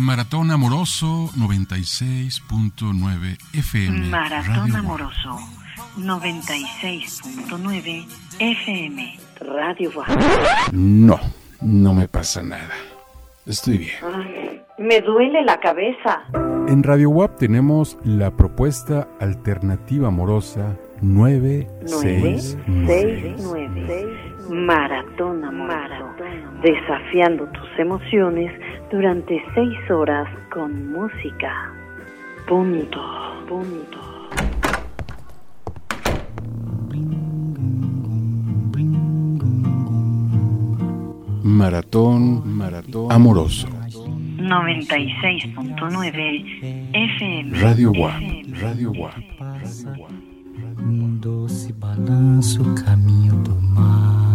Maratón Amoroso 96.9 FM. Maratón Amoroso 96.9 FM. Radio No, no me pasa nada. Estoy bien. me duele la cabeza. En Radio WAP tenemos la propuesta alternativa amorosa 969. Maratón Amoroso. Desafiando tus emociones durante seis horas con música. Punto. Punto. Maratón, maratón amoroso. 96.9 FM. Radio WAP. Radio WAP. Um doce balanço, caminho do mar.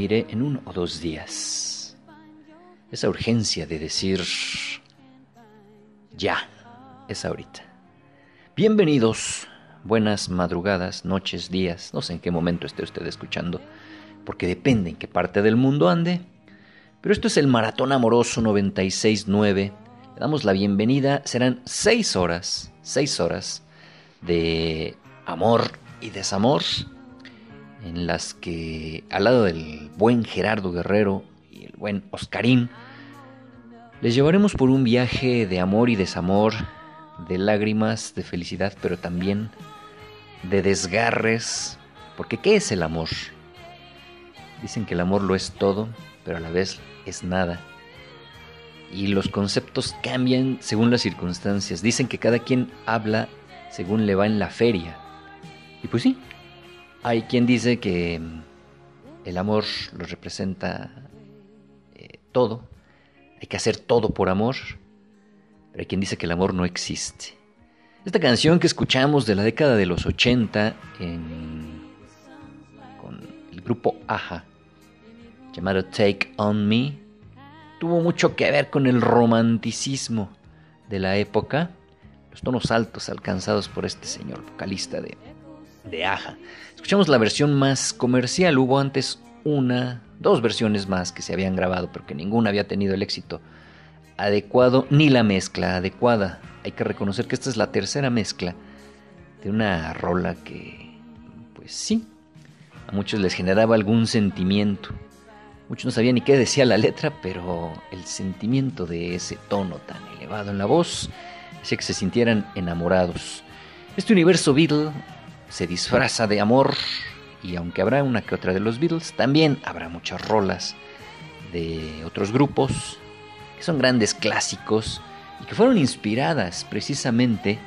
Iré en uno o dos días. Esa urgencia de decir, ya, es ahorita. Bienvenidos, buenas madrugadas, noches, días, no sé en qué momento esté usted escuchando, porque depende en qué parte del mundo ande. Pero esto es el Maratón Amoroso 96.9. Le damos la bienvenida, serán seis horas, seis horas de amor y desamor, en las que al lado del buen Gerardo Guerrero y el buen Oscarín, les llevaremos por un viaje de amor y desamor de lágrimas, de felicidad, pero también de desgarres. Porque ¿qué es el amor? Dicen que el amor lo es todo, pero a la vez es nada. Y los conceptos cambian según las circunstancias. Dicen que cada quien habla según le va en la feria. Y pues sí, hay quien dice que el amor lo representa eh, todo. Hay que hacer todo por amor. Pero hay quien dice que el amor no existe. Esta canción que escuchamos de la década de los 80 con el grupo Aja, llamado Take On Me, tuvo mucho que ver con el romanticismo de la época, los tonos altos alcanzados por este señor vocalista de, de Aja. Escuchamos la versión más comercial, hubo antes una, dos versiones más que se habían grabado, pero que ninguna había tenido el éxito adecuado ni la mezcla adecuada. Hay que reconocer que esta es la tercera mezcla de una rola que, pues sí, a muchos les generaba algún sentimiento. Muchos no sabían ni qué decía la letra, pero el sentimiento de ese tono tan elevado en la voz hacía que se sintieran enamorados. Este universo Beatle se disfraza de amor y aunque habrá una que otra de los Beatles, también habrá muchas rolas de otros grupos que son grandes clásicos y que fueron inspiradas precisamente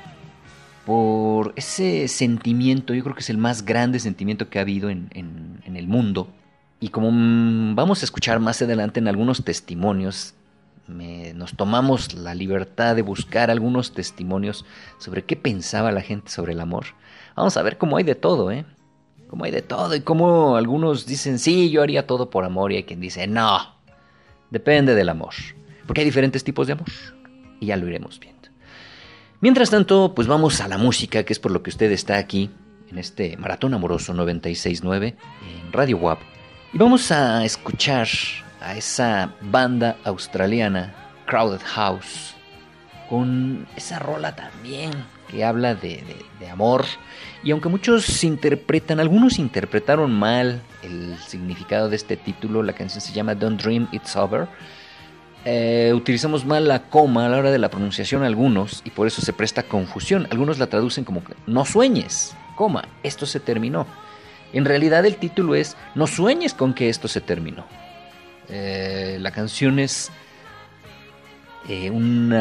por ese sentimiento, yo creo que es el más grande sentimiento que ha habido en, el mundo. Y como vamos a escuchar más adelante en algunos testimonios, nos tomamos la libertad de buscar algunos testimonios sobre qué pensaba la gente sobre el amor. Vamos a ver cómo hay de todo, ¿eh? Cómo hay de todo y cómo algunos dicen, sí, yo haría todo por amor y hay quien dice, no, depende del amor. Porque hay diferentes tipos de amor. Y ya lo iremos viendo. Mientras tanto, pues vamos a la música, que es por lo que usted está aquí, en este Maratón Amoroso 969, en Radio WAP. Y vamos a escuchar a esa banda australiana, Crowded House, con esa rola también que habla de, amor. Y aunque muchos interpretan, algunos interpretaron mal el significado de este título, la canción se llama Don't Dream It's Over eh, utilizamos mal la coma a la hora de la pronunciación algunos y por eso se presta confusión. Algunos la traducen como no sueñes, coma, esto se terminó. En realidad el título es No sueñes con que esto se terminó. Eh, la canción es eh, un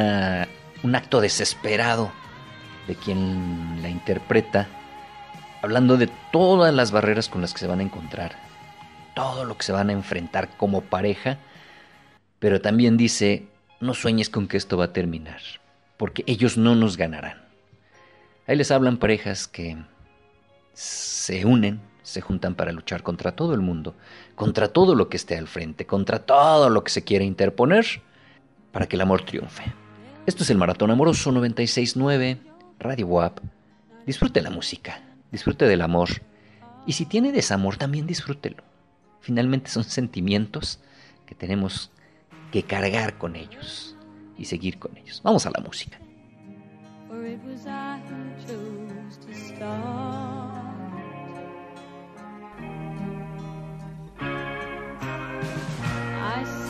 acto desesperado de quien la interpreta, hablando de todas las barreras con las que se van a encontrar, todo lo que se van a enfrentar como pareja pero también dice, no sueñes con que esto va a terminar, porque ellos no nos ganarán. Ahí les hablan parejas que se unen, se juntan para luchar contra todo el mundo, contra todo lo que esté al frente, contra todo lo que se quiere interponer, para que el amor triunfe. Esto es el Maratón Amoroso 969, Radio WAP. Disfrute la música, disfrute del amor. Y si tiene desamor, también disfrútelo. Finalmente son sentimientos que tenemos que cargar con ellos y seguir con ellos. Vamos a la música. When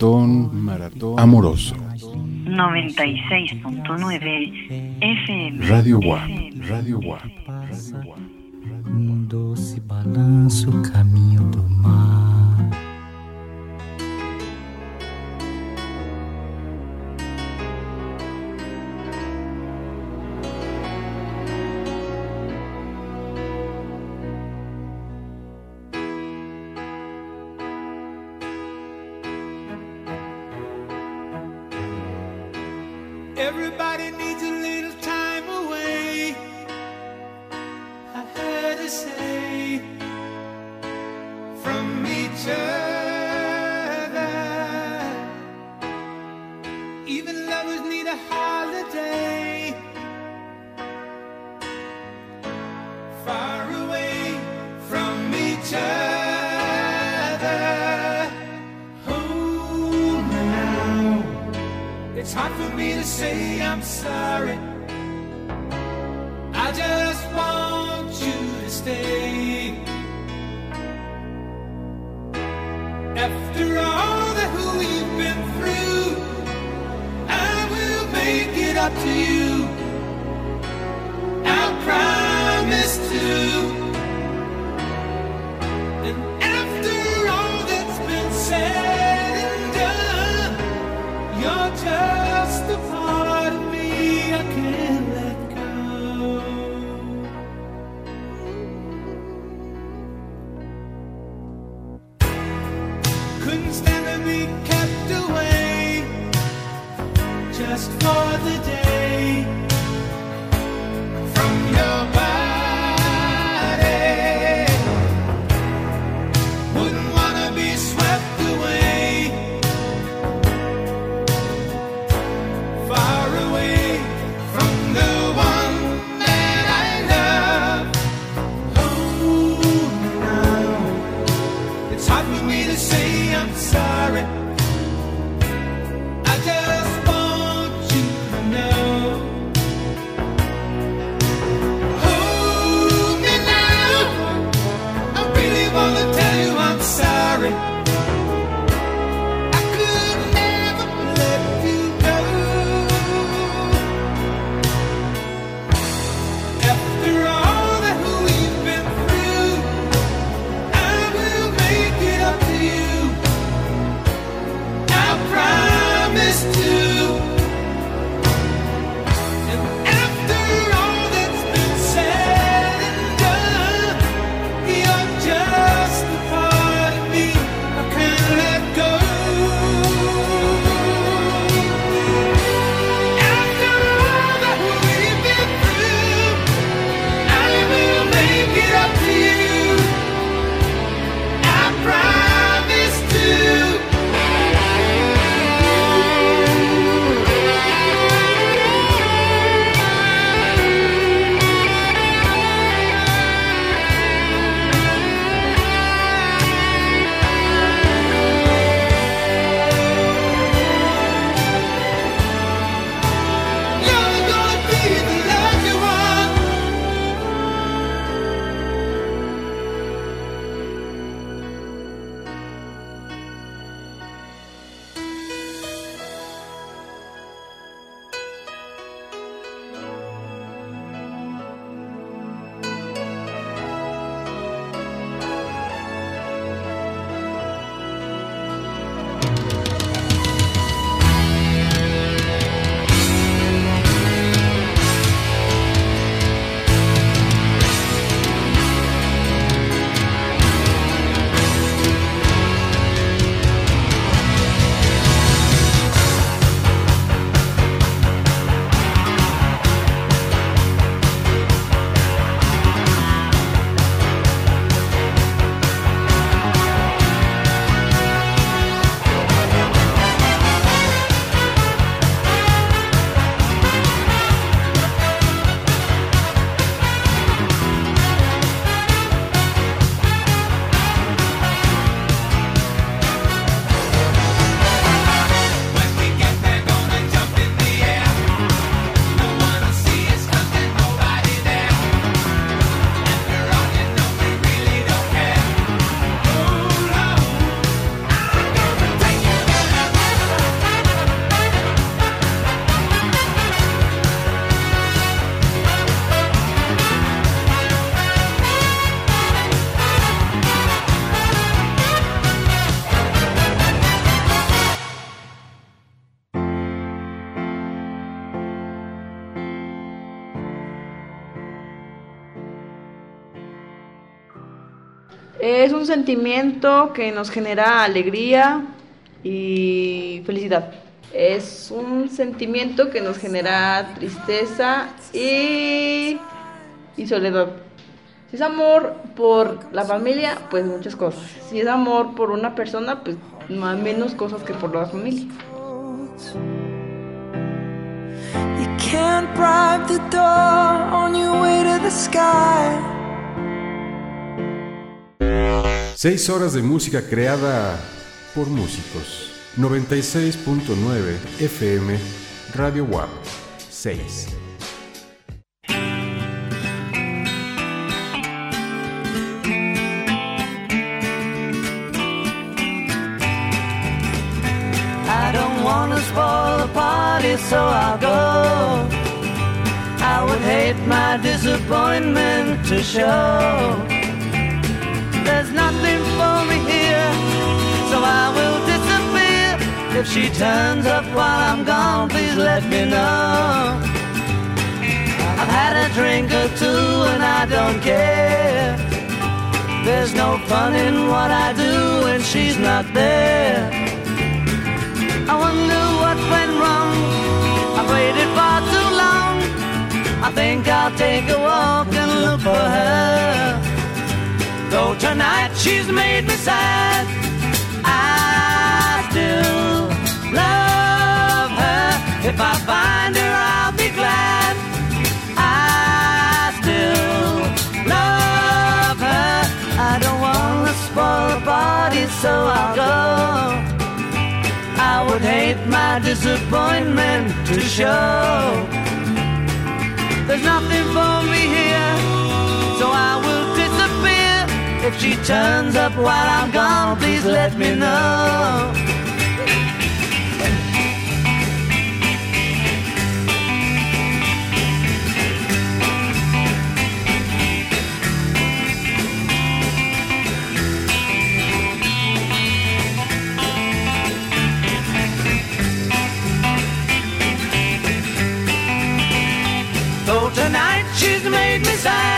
maratón, maratón amoroso. 96.9 FM. Radio WAP. Radio WAP. Radio WAP. Doce balanço just for the day. Es un sentimiento que nos genera alegría y felicidad. Es un sentimiento que nos genera tristeza y, y soledad. Si es amor por la familia, pues muchas cosas. Si es amor por una persona, pues más menos cosas que por la familia. Seis horas de música creada por músicos. 96.9 FM Radio WAP 6. I don't wanna spoil the party, so I'll go. I would hate my disappointment to show. There's nothing for me here, so I will disappear. If she turns up while I'm gone, please let me know. I've had a drink or two and I don't care. There's no fun in what I do when she's not there. I wonder what went wrong. I've waited far too long. I think I'll take a walk and look for her. Tonight she's made me sad, I still love her. If I find her, I'll be glad. I still love her. I don't wanna spoil the party, so I'll go. I would hate my disappointment to show. There's nothing for me here, If she turns up while I'm gone, please let me know. Though tonight she's made me sad,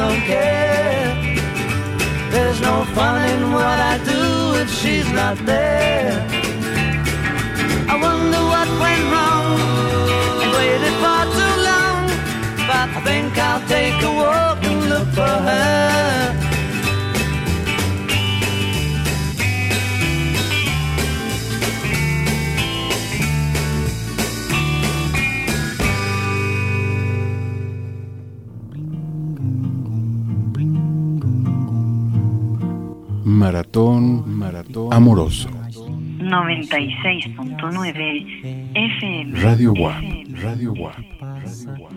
don't care. There's no fun in what I do if she's not there. I wonder what went wrong and waited for too long. But I think I'll take a walk and look for her. Maratón, maratón amoroso. 96.9 FM. Radio WAP. Radio WAP, Radio WAP.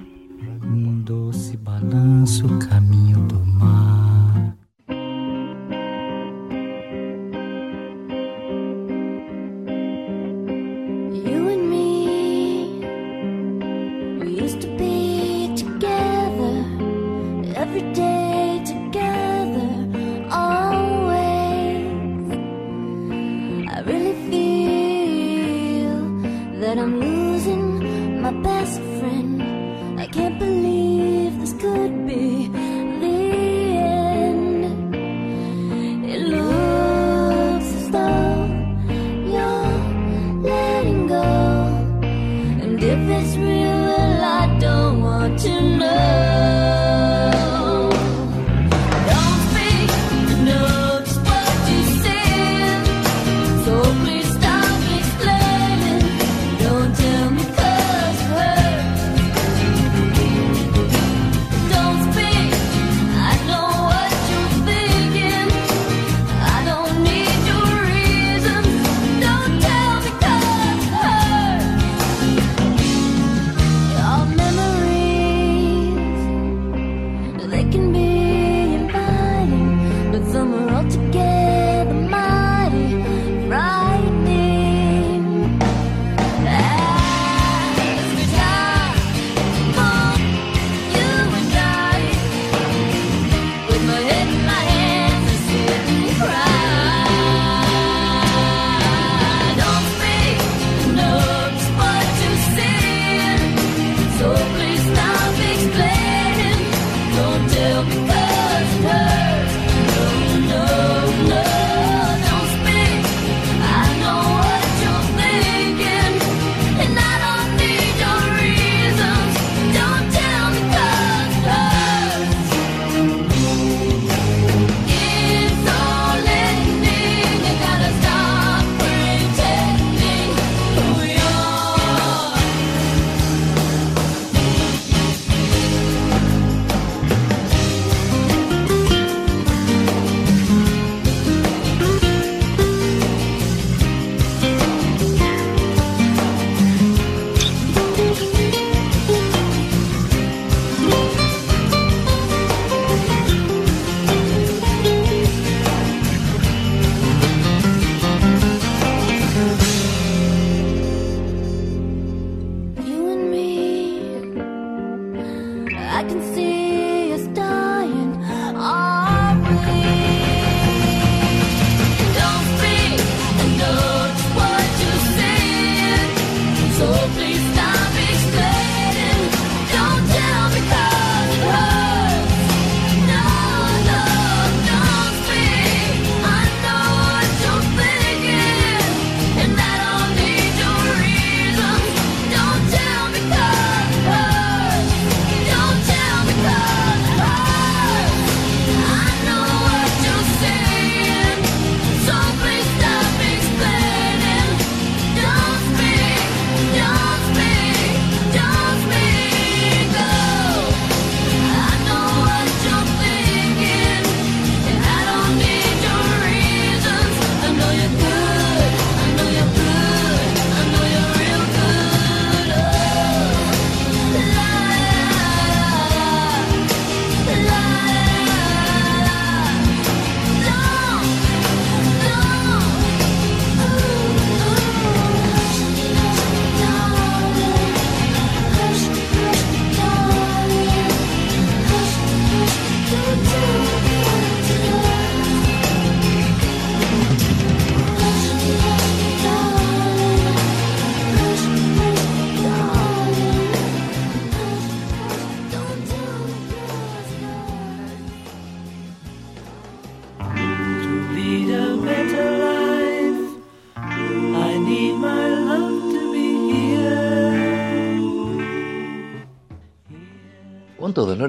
Um doce balanço, caminho do mar. You and me, we used to be together every day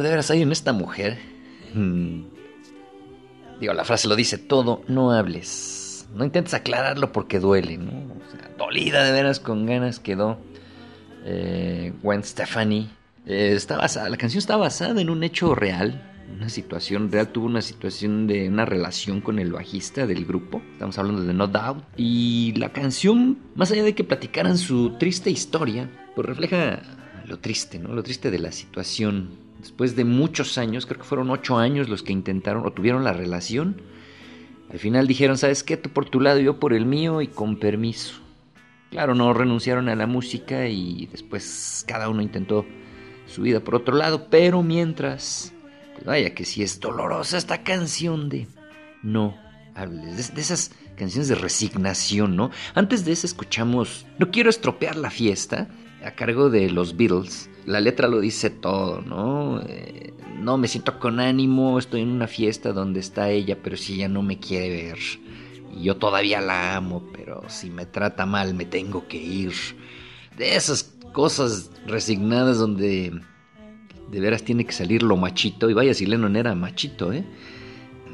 de veras hay en esta mujer. Mm. Digo, la frase lo dice todo, no hables. No intentes aclararlo porque duele, ¿no? O sea, dolida de veras con ganas quedó eh, Gwen Stefani. Eh, está basada, la canción está basada en un hecho real, una situación real. Tuvo una situación de una relación con el bajista del grupo. Estamos hablando de No Doubt. Y la canción, más allá de que platicaran su triste historia, pues refleja lo triste, ¿no? Lo triste de la situación. Después de muchos años, creo que fueron ocho años los que intentaron o tuvieron la relación. Al final dijeron, ¿sabes qué? Tú por tu lado yo por el mío y con permiso. Claro, no renunciaron a la música y después cada uno intentó su vida por otro lado, pero mientras, pues vaya que si es dolorosa esta canción de no hables, de, de esas canciones de resignación, ¿no? Antes de eso escuchamos No quiero estropear la fiesta, a cargo de los Beatles. La letra lo dice todo, ¿no? Eh, no me siento con ánimo, estoy en una fiesta donde está ella, pero si ella no me quiere ver. Y yo todavía la amo, pero si me trata mal me tengo que ir. De esas cosas resignadas donde de veras tiene que salir lo machito. Y vaya si Lennon era machito, ¿eh?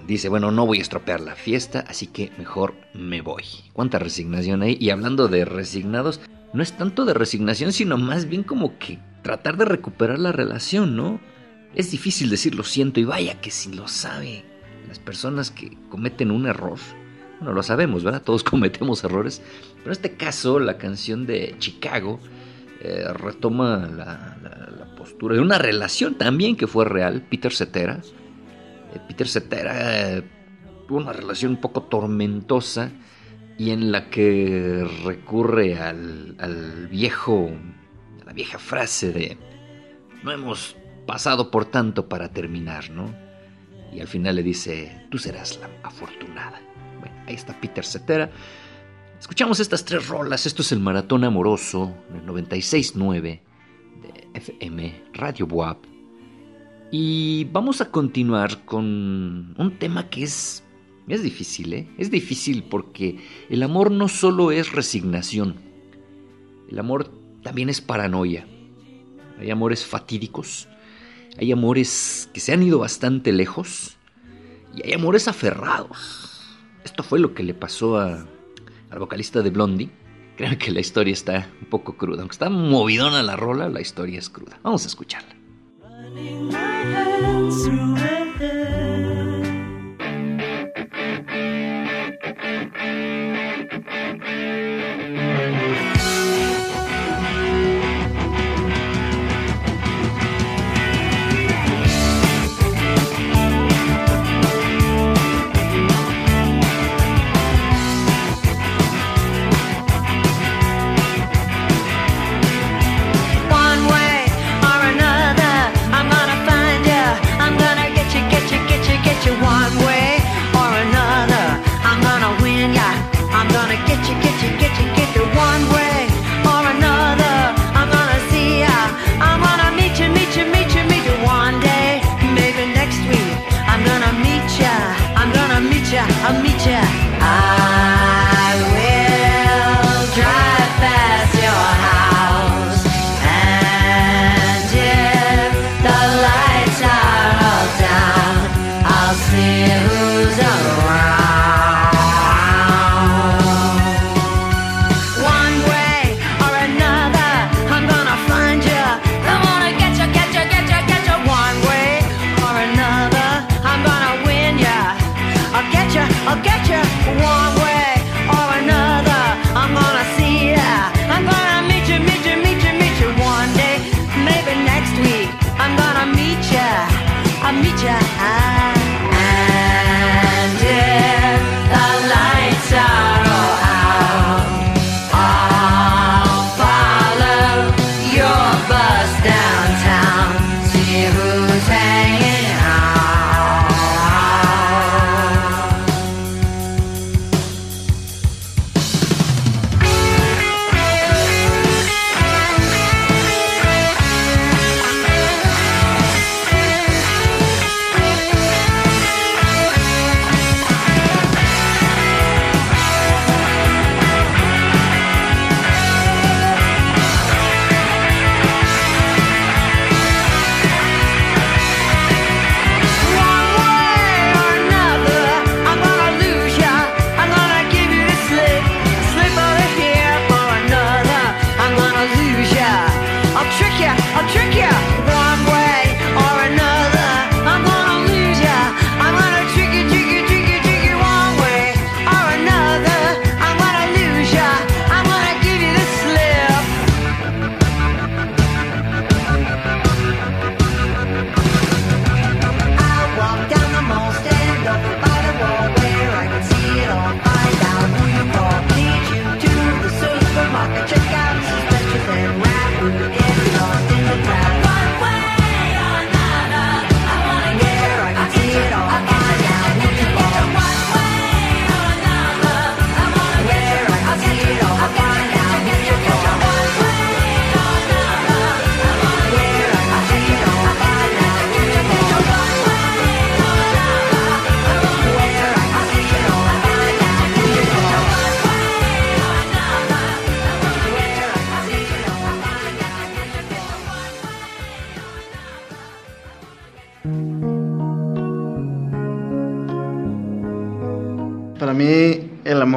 Dice, bueno, no voy a estropear la fiesta, así que mejor me voy. ¿Cuánta resignación hay? Y hablando de resignados, no es tanto de resignación, sino más bien como que tratar de recuperar la relación, ¿no? Es difícil decir lo siento y vaya que si lo sabe las personas que cometen un error. Bueno, lo sabemos, ¿verdad? Todos cometemos errores. Pero en este caso, la canción de Chicago eh, retoma la, postura de una relación también que fue real. Peter Cetera. Eh, Peter Cetera eh, tuvo una relación un poco tormentosa y en la que recurre al, al, viejo, a la vieja frase de no hemos pasado por tanto para terminar, ¿no? Y al final le dice, tú serás la afortunada. Bueno, ahí está Peter Cetera. Escuchamos estas tres rolas, esto es el Maratón Amoroso, el 96.9 de FM Radio Buap. Y vamos a continuar con un tema que es es difícil, ¿eh? Es difícil porque el amor no solo es resignación. El amor también es paranoia. Hay amores fatídicos. Hay amores que se han ido bastante lejos. Y hay amores aferrados. Esto fue lo que le pasó al vocalista de Blondie. Creo que la historia está un poco cruda. Aunque está movidona la rola, la historia es cruda. Vamos a escucharla.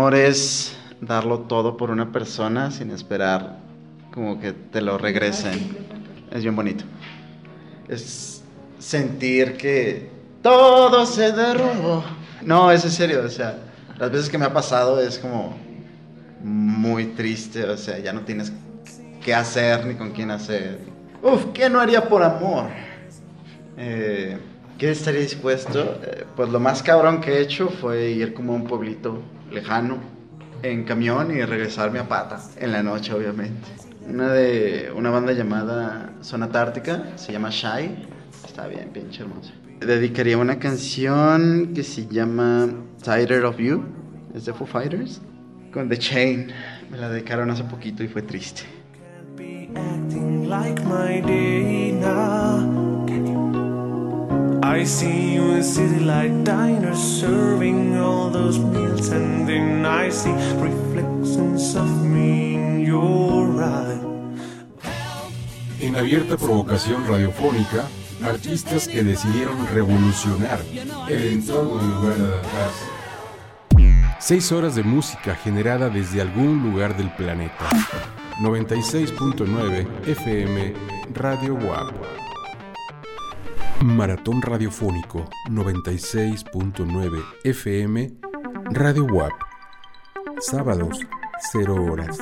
Amor es darlo todo por una persona sin esperar como que te lo regresen. Es bien bonito. Es sentir que todo se derrumbó. No, es en serio, o sea, las veces que me ha pasado es como muy triste, o sea, ya no tienes qué hacer ni con quién hacer. Uf, ¿qué no haría por amor? Eh, ¿Qué estaría dispuesto? Eh, pues lo más cabrón que he hecho fue ir como a un pueblito lejano en camión y regresarme a pata, en la noche obviamente. Una de una banda llamada Zona Tártica, se llama Shy, está bien, pinche hermosa. Dedicaría una canción que se llama Tired of You, es de Foo Fighters, con The Chain. Me la dedicaron hace poquito y fue triste. I see you in city light diners serving all those meals, and then I see reflections of me in your eyes. En abierta provocación radiofónica, artistas que decidieron revolucionar el entorno en lugar de adaptarse. Seis horas de música generada desde algún lugar del planeta. 96.9 FM Radio WAP. Maratón Radiofónico 96.9 FM Radio WAP. Sábados, 0 horas.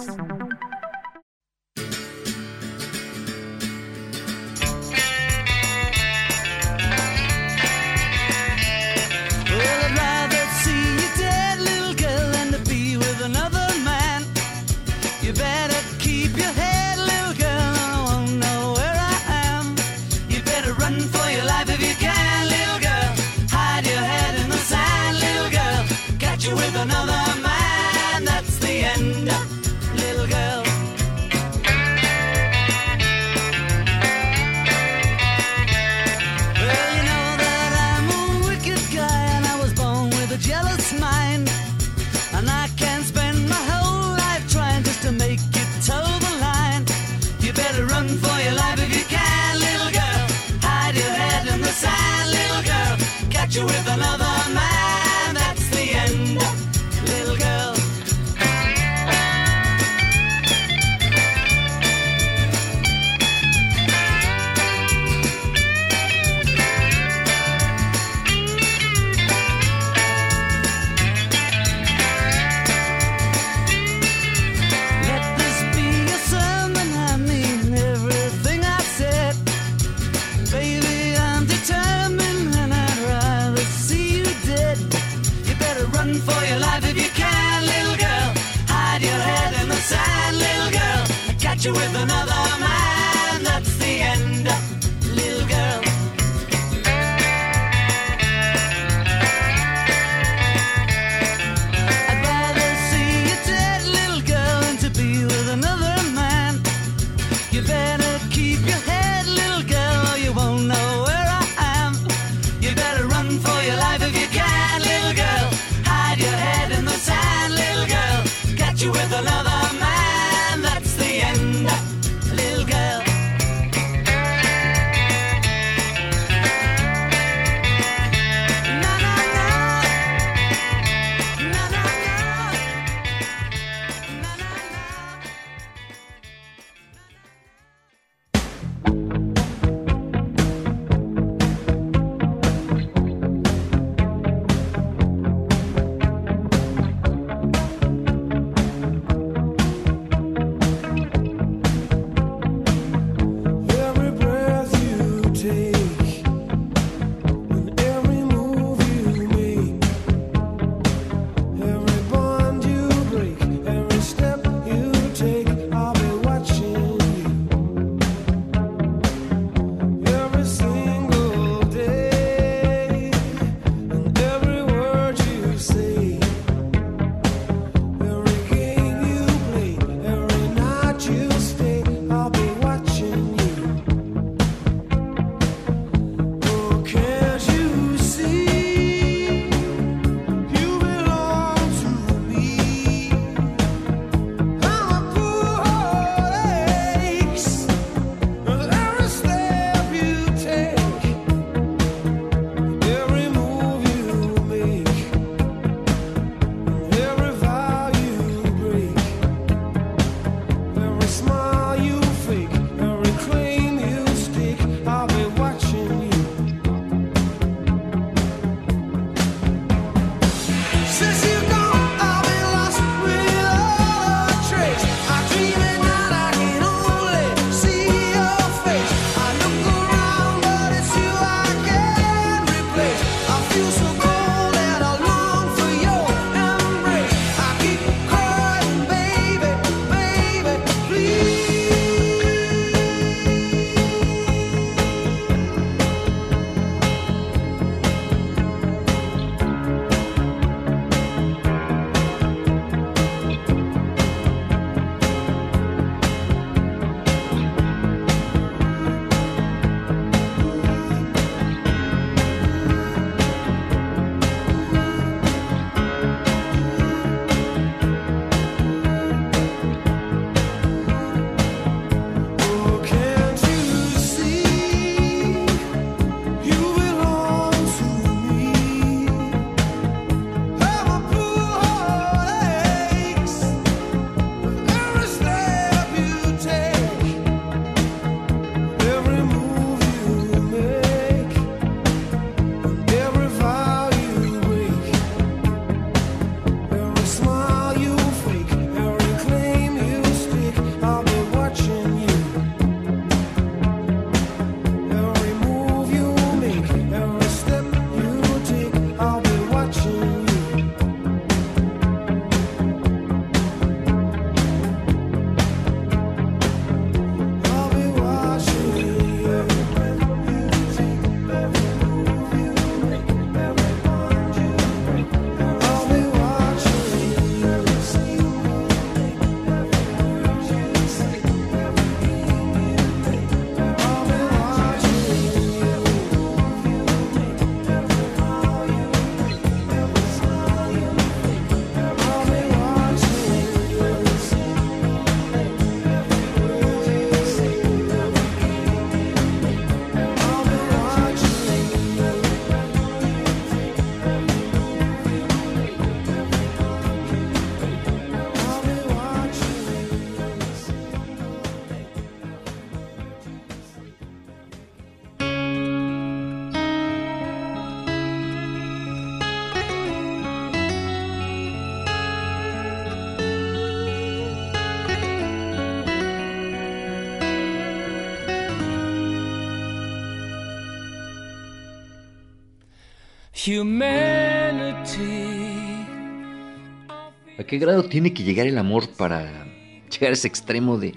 ¿A qué grado tiene que llegar el amor para llegar a ese extremo de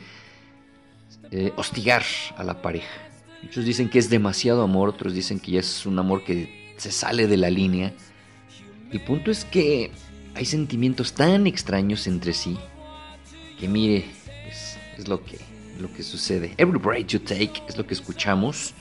hostigar a la pareja? Muchos dicen que es demasiado amor, otros dicen que ya es un amor que se sale de la línea. El punto es que hay sentimientos tan extraños entre sí que mire, es, es lo, que, lo que sucede. Every Break You Take es lo que escuchamos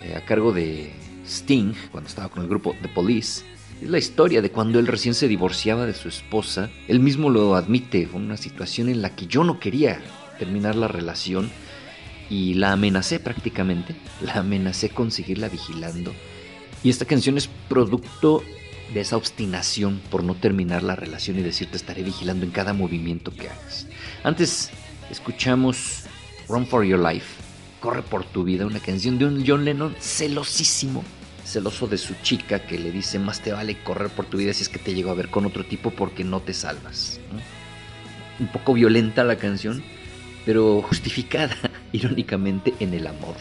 eh, a cargo de Sting cuando estaba con el grupo The Police. Es la historia de cuando él recién se divorciaba de su esposa. Él mismo lo admite, fue una situación en la que yo no quería terminar la relación y la amenacé prácticamente. La amenacé con seguirla vigilando. Y esta canción es producto de esa obstinación por no terminar la relación y decirte estaré vigilando en cada movimiento que hagas. Antes escuchamos Run for Your Life, Corre por tu vida, una canción de un John Lennon celosísimo, celoso de su chica que le dice más te vale correr por tu vida si es que te llego a ver con otro tipo porque no te salvas. Un poco violenta la canción, pero justificada irónicamente en el amor.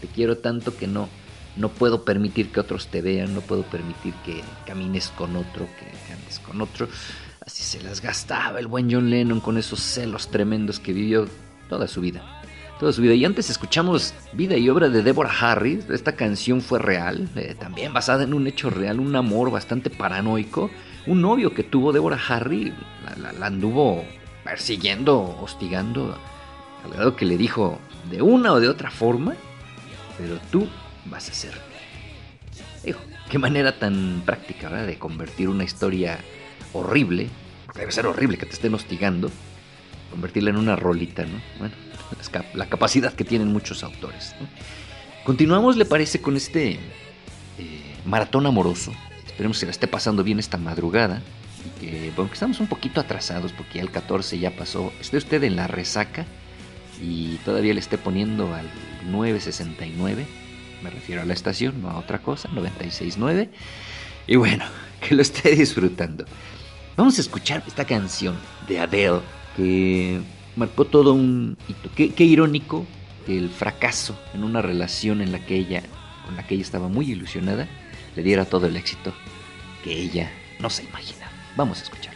Te quiero tanto que no, no puedo permitir que otros te vean, no puedo permitir que camines con otro, que andes con otro. Así se las gastaba el buen John Lennon con esos celos tremendos que vivió toda su vida. Toda su vida. Y antes escuchamos Vida y obra de Deborah Harris. Esta canción fue real, eh, también basada en un hecho real, un amor bastante paranoico. Un novio que tuvo Deborah Harry la, anduvo persiguiendo, hostigando, al grado que le dijo de una o de otra forma, pero tú vas a ser. Dijo, qué manera tan práctica, ¿verdad? De convertir una historia horrible, debe ser horrible que te estén hostigando, convertirla en una rolita, ¿no? Bueno, la capacidad que tienen muchos autores. Continuamos, ¿le parece, con este eh, maratón amoroso? Esperemos que la esté pasando bien esta madrugada. Y que, bueno, que estamos un poquito atrasados porque ya el 14 ya pasó. Esté usted en la resaca y todavía le esté poniendo al 969. Me refiero a la estación, no a otra cosa, 969. Y bueno, que lo esté disfrutando. Vamos a escuchar esta canción de Adele que marcó todo un hito. Qué, qué irónico el fracaso en una relación en la que ella, con la que ella estaba muy ilusionada, le diera todo el éxito que ella no se imaginaba. Vamos a escucharla.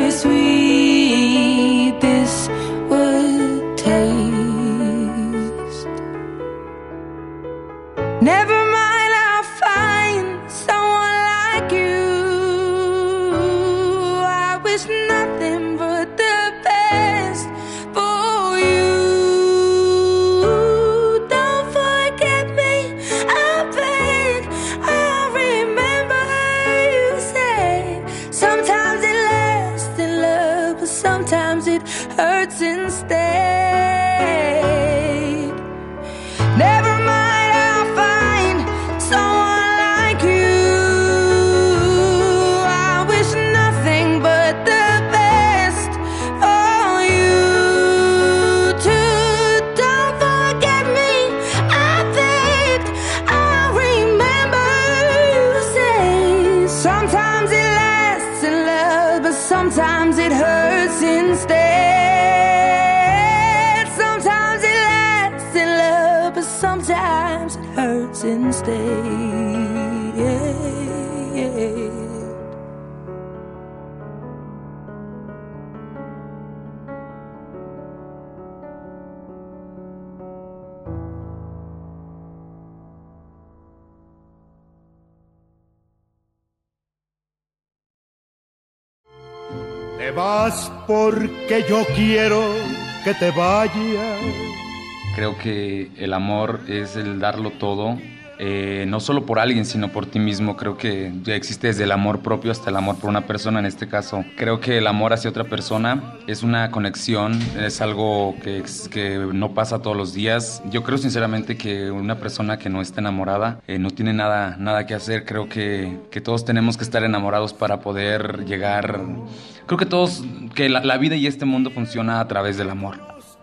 yo quiero que te vayas. Creo que el amor es el darlo todo, eh, no solo por alguien, sino por ti mismo. Creo que ya existe desde el amor propio hasta el amor por una persona en este caso. Creo que el amor hacia otra persona es una conexión, es algo que, que no pasa todos los días. Yo creo sinceramente que una persona que no está enamorada eh, no tiene nada, nada que hacer. Creo que, que todos tenemos que estar enamorados para poder llegar... Creo que todos, que la, vida y este mundo funciona a través del amor.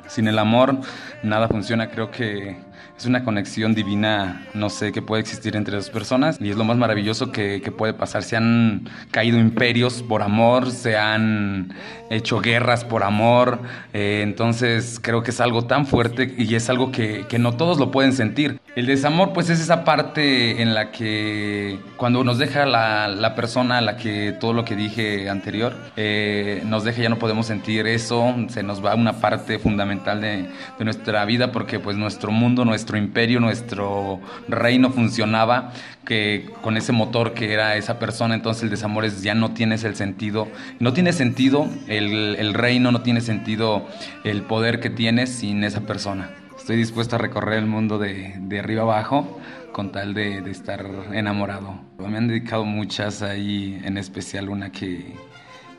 Sin el amor nada funciona, creo que es una conexión divina, no sé, que puede existir entre dos personas y es lo más maravilloso que, que puede pasar. Se han caído imperios por amor, se han hecho guerras por amor, eh, entonces creo que es algo tan fuerte y es algo que, que no todos lo pueden sentir. El desamor pues es esa parte en la que cuando nos deja la, la persona a la que todo lo que dije anterior eh, nos deja ya no podemos sentir eso, se nos va una parte fundamental de, de nuestra vida porque pues nuestro mundo, nuestro imperio, nuestro reino funcionaba que con ese motor que era esa persona, entonces el desamor es, ya no tienes el sentido, no tiene sentido el, reino, no tiene sentido el poder que tienes sin esa persona. Estoy dispuesto a recorrer el mundo de, arriba abajo con tal de, de estar enamorado. Me han dedicado muchas ahí, en especial una que,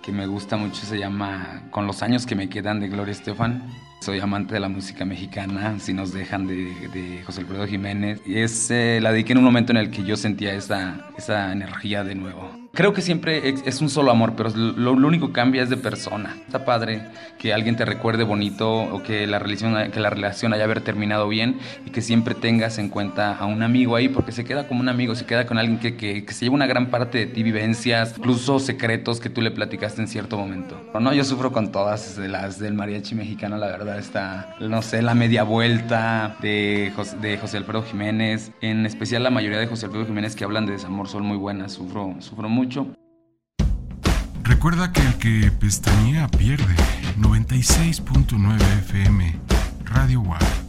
que me gusta mucho, se llama Con los años que me quedan de Gloria Estefan. Soy amante de la música mexicana, si nos dejan de, de José Alfredo Jiménez. Es, eh, la dediqué en un momento en el que yo sentía esa, esa energía de nuevo. Creo que siempre es, un solo amor, pero lo, lo único que cambia es de persona. Está padre que alguien te recuerde bonito o que la, relación, que la relación haya haber terminado bien y que siempre tengas en cuenta a un amigo ahí porque se queda como un amigo, se queda con alguien que, que, que se lleva una gran parte de ti, vivencias, incluso secretos que tú le platicaste en cierto momento. Pero no, yo sufro con todas las del mariachi mexicano, la verdad está, no sé, la media vuelta de, Jos- de José Alfredo Jiménez, en especial la mayoría de José Alfredo Jiménez que hablan de desamor son muy buenas, sufro, sufro Recuerda que el que pestañea pierde. 96.9 FM. Radio WAP.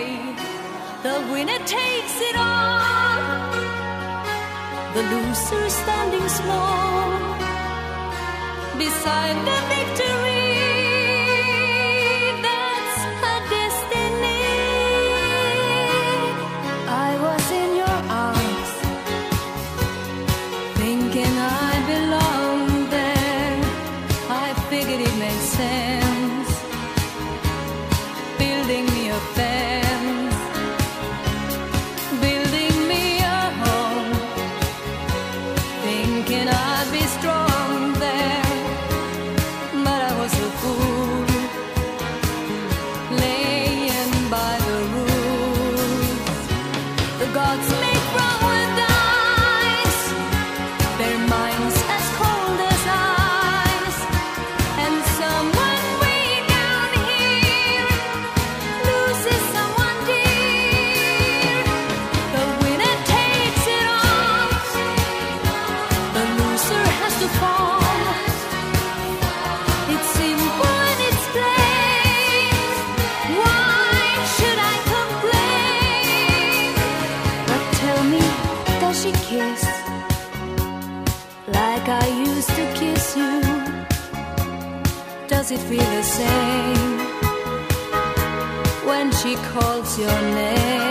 The winner takes it all, the loser standing small beside the victory. It feel the same when she calls your name?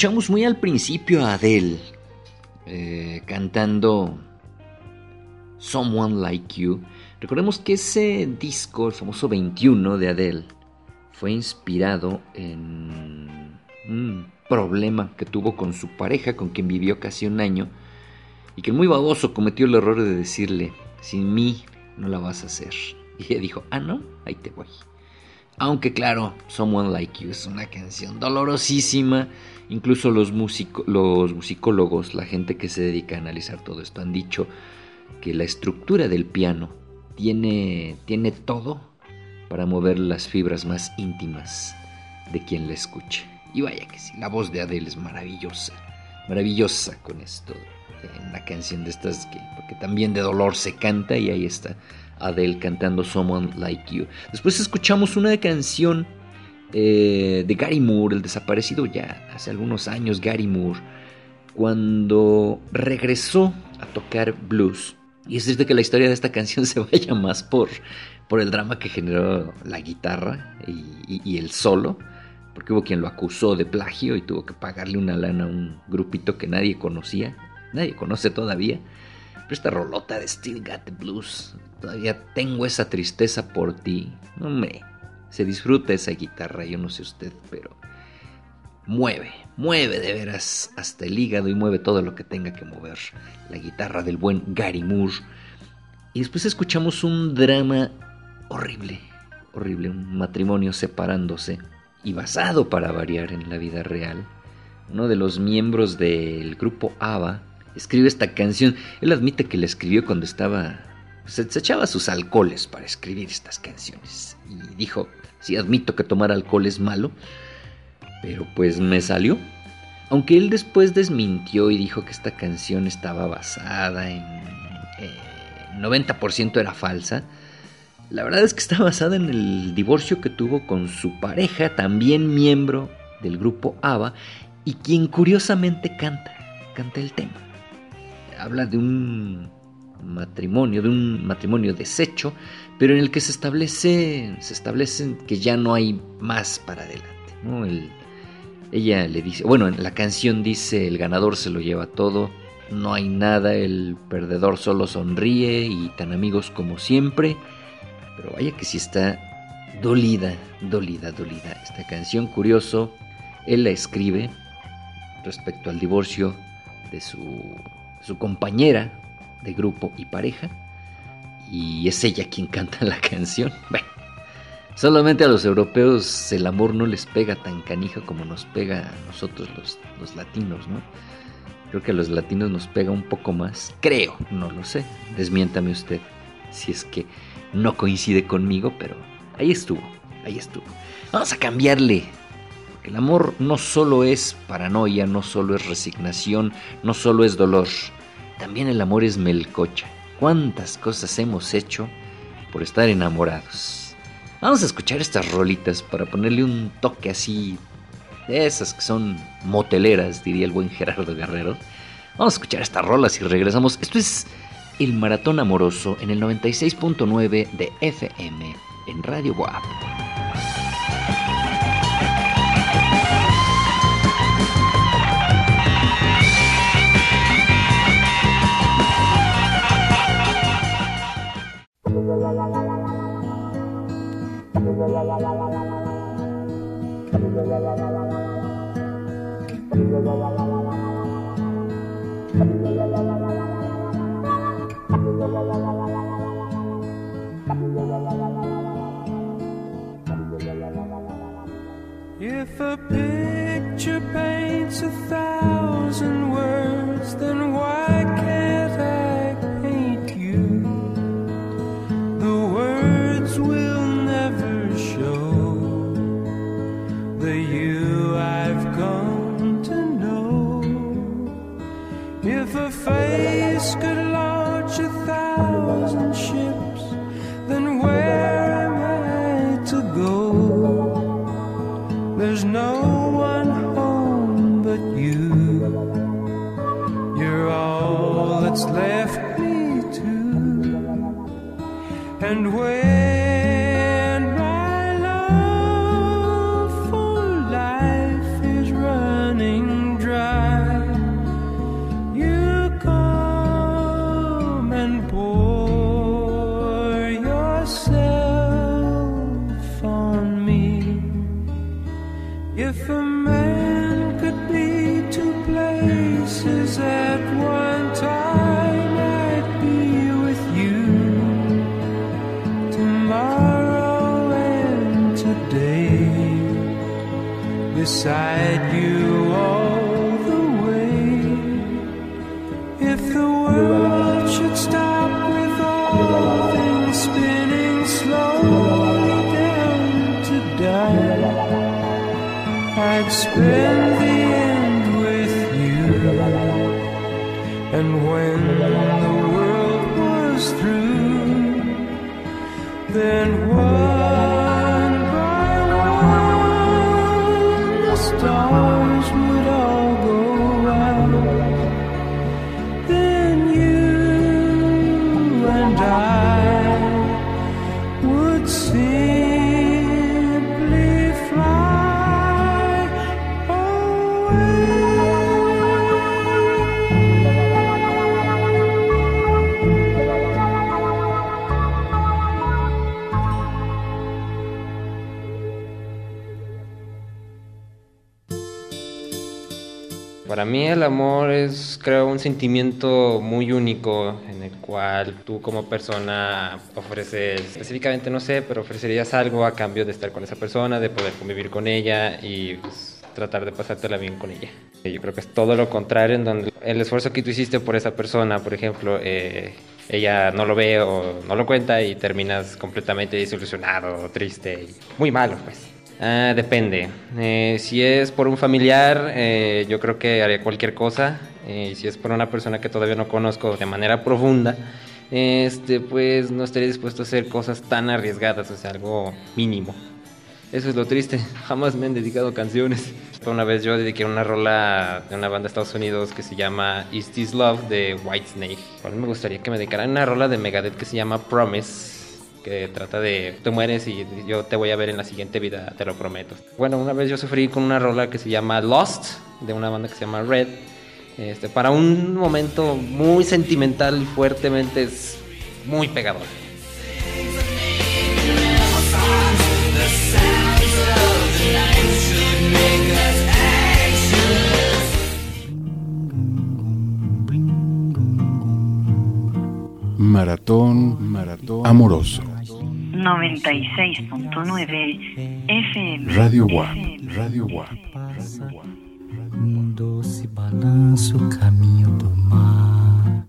Escuchamos muy al principio a Adele eh, cantando Someone Like You. Recordemos que ese disco, el famoso 21 de Adele, fue inspirado en un problema que tuvo con su pareja, con quien vivió casi un año, y que muy baboso cometió el error de decirle, sin mí no la vas a hacer. Y ella dijo, ah, no, ahí te voy. Aunque claro, Someone Like You es una canción dolorosísima. Incluso los, musico- los musicólogos, la gente que se dedica a analizar todo esto, han dicho que la estructura del piano tiene, tiene todo para mover las fibras más íntimas de quien la escuche. Y vaya que sí, la voz de Adele es maravillosa, maravillosa con esto, en una canción de estas que, porque también de dolor se canta y ahí está Adele cantando Someone Like You. Después escuchamos una canción eh, de Gary Moore, el desaparecido ya hace algunos años Gary Moore, cuando regresó a tocar blues. Y es triste que la historia de esta canción se vaya más por, por el drama que generó la guitarra y, y- el solo, porque hubo quien lo acusó de plagio y tuvo que pagarle una lana a un grupito que nadie conocía, nadie conoce todavía. Pero esta rolota de Still Got the Blues, todavía tengo esa tristeza por ti. Hombre, se disfruta esa guitarra, yo no sé usted, pero mueve, mueve de veras hasta el hígado y mueve todo lo que tenga que mover. La guitarra del buen Gary Moore. Y después escuchamos un drama horrible, horrible, un matrimonio separándose y basado para variar en la vida real. Uno de los miembros del grupo ABBA escribe esta canción. Él admite que la escribió cuando estaba... Se, se echaba sus alcoholes para escribir estas canciones. Y dijo, sí admito que tomar alcohol es malo, pero pues me salió. Aunque él después desmintió y dijo que esta canción estaba basada en... eh, 90% era falsa. La verdad es que está basada en el divorcio que tuvo con su pareja, también miembro del grupo ABBA, y quien curiosamente canta, canta el tema. Habla de un matrimonio, de un matrimonio deshecho, pero en el que se establece, se establece que ya no hay más para adelante. ella le dice, bueno, en la canción dice el ganador se lo lleva todo, no hay nada, el perdedor solo sonríe y tan amigos como siempre. Pero vaya que sí está dolida, dolida, dolida. Esta canción, curioso, él la escribe respecto al divorcio de su, su compañera de grupo y pareja. Y es ella quien canta la canción. Bueno, solamente a los europeos el amor no les pega tan canija como nos pega a nosotros los, los latinos, ¿no? Creo que a los latinos nos pega un poco más. Creo, no lo sé. Desmiéntame usted si es que no coincide conmigo, pero ahí estuvo, ahí estuvo. Vamos a cambiarle. El amor no solo es paranoia, no solo es resignación, no solo es dolor. También el amor es melcocha. ¿Cuántas cosas hemos hecho por estar enamorados? Vamos a escuchar estas rolitas para ponerle un toque así de esas que son moteleras, diría el buen Gerardo Guerrero. Vamos a escuchar estas rolas y regresamos. Esto es El Maratón Amoroso en el 96.9 de FM en Radio Boab. If a picture paints a thousand words, then why face could launch a thousand ships, then where am I to go? There's no one home but you. You're all that's left me to. And when amor es, creo, un sentimiento muy único en el cual tú como persona ofreces, específicamente no sé, pero ofrecerías algo a cambio de estar con esa persona, de poder convivir con ella y pues, tratar de pasártela bien con ella. Yo creo que es todo lo contrario, en donde el esfuerzo que tú hiciste por esa persona, por ejemplo, eh, ella no lo ve o no lo cuenta y terminas completamente desilusionado, triste y muy malo, pues. Ah, depende. Eh, si es por un familiar, eh, yo creo que haré cualquier cosa. Eh, si es por una persona que todavía no conozco de manera profunda, este, pues no estaría dispuesto a hacer cosas tan arriesgadas, o sea, algo mínimo. Eso es lo triste. Jamás me han dedicado canciones. Una vez yo dediqué una rola de una banda de Estados Unidos que se llama Is This Love de Whitesnake. Mí me gustaría que me dedicaran una rola de Megadeth que se llama Promise que trata de te mueres y yo te voy a ver en la siguiente vida, te lo prometo. Bueno, una vez yo sufrí con una rola que se llama Lost, de una banda que se llama Red. Este, para un momento muy sentimental y fuertemente es muy pegador. Maratón, maratón amoroso. 96.9 FM. Radio WAP, Radio WAP. Um doce balanço, caminho do mar.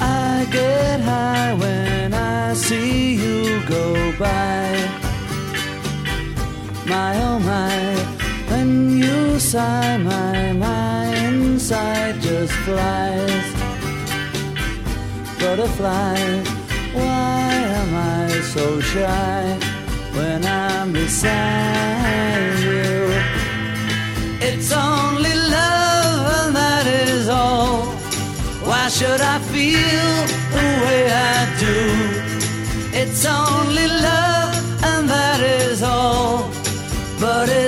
I get high when I see you go by. My oh my, when you sigh, my my inside just flies. Butterfly, why am I so shy when I'm beside you? It's only love, and that is all. Why should I feel the way I do? It's only love, and that is all. But it's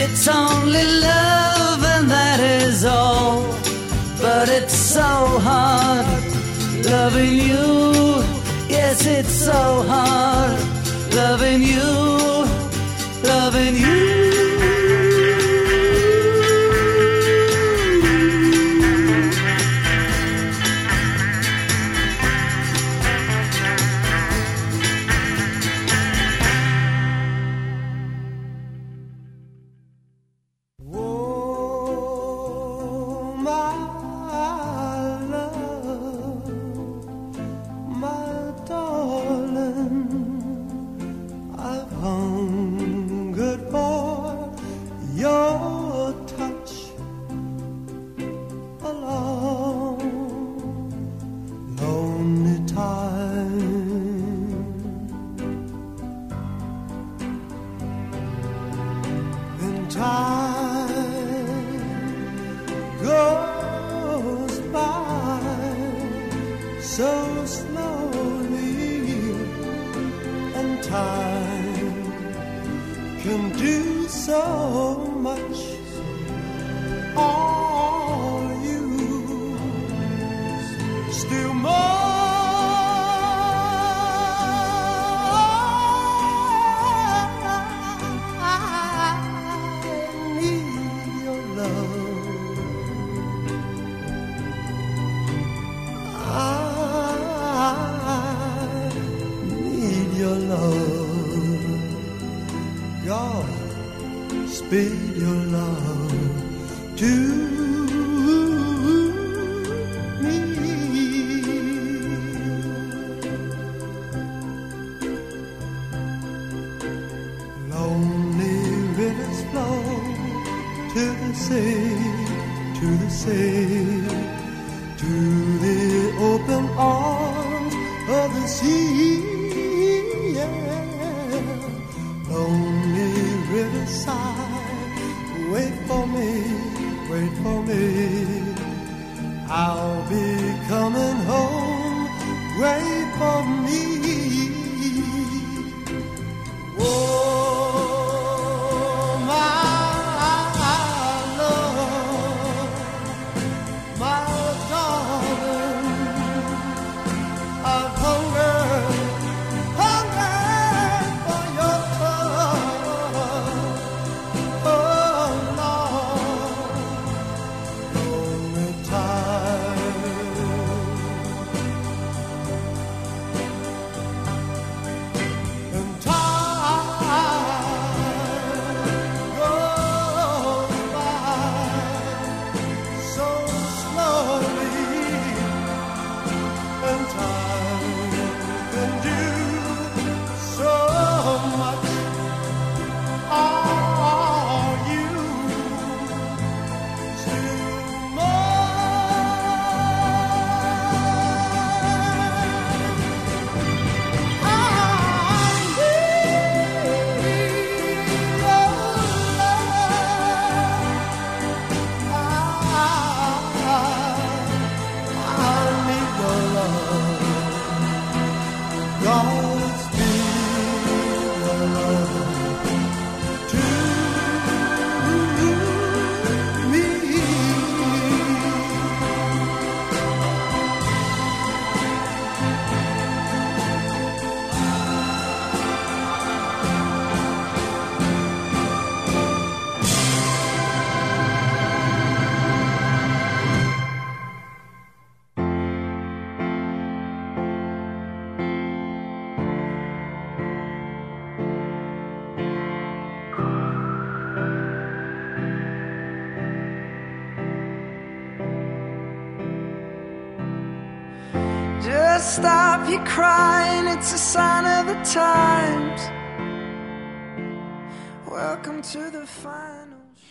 It's only love, and that is all. But it's so hard loving you. Yes, it's so hard loving you, loving you.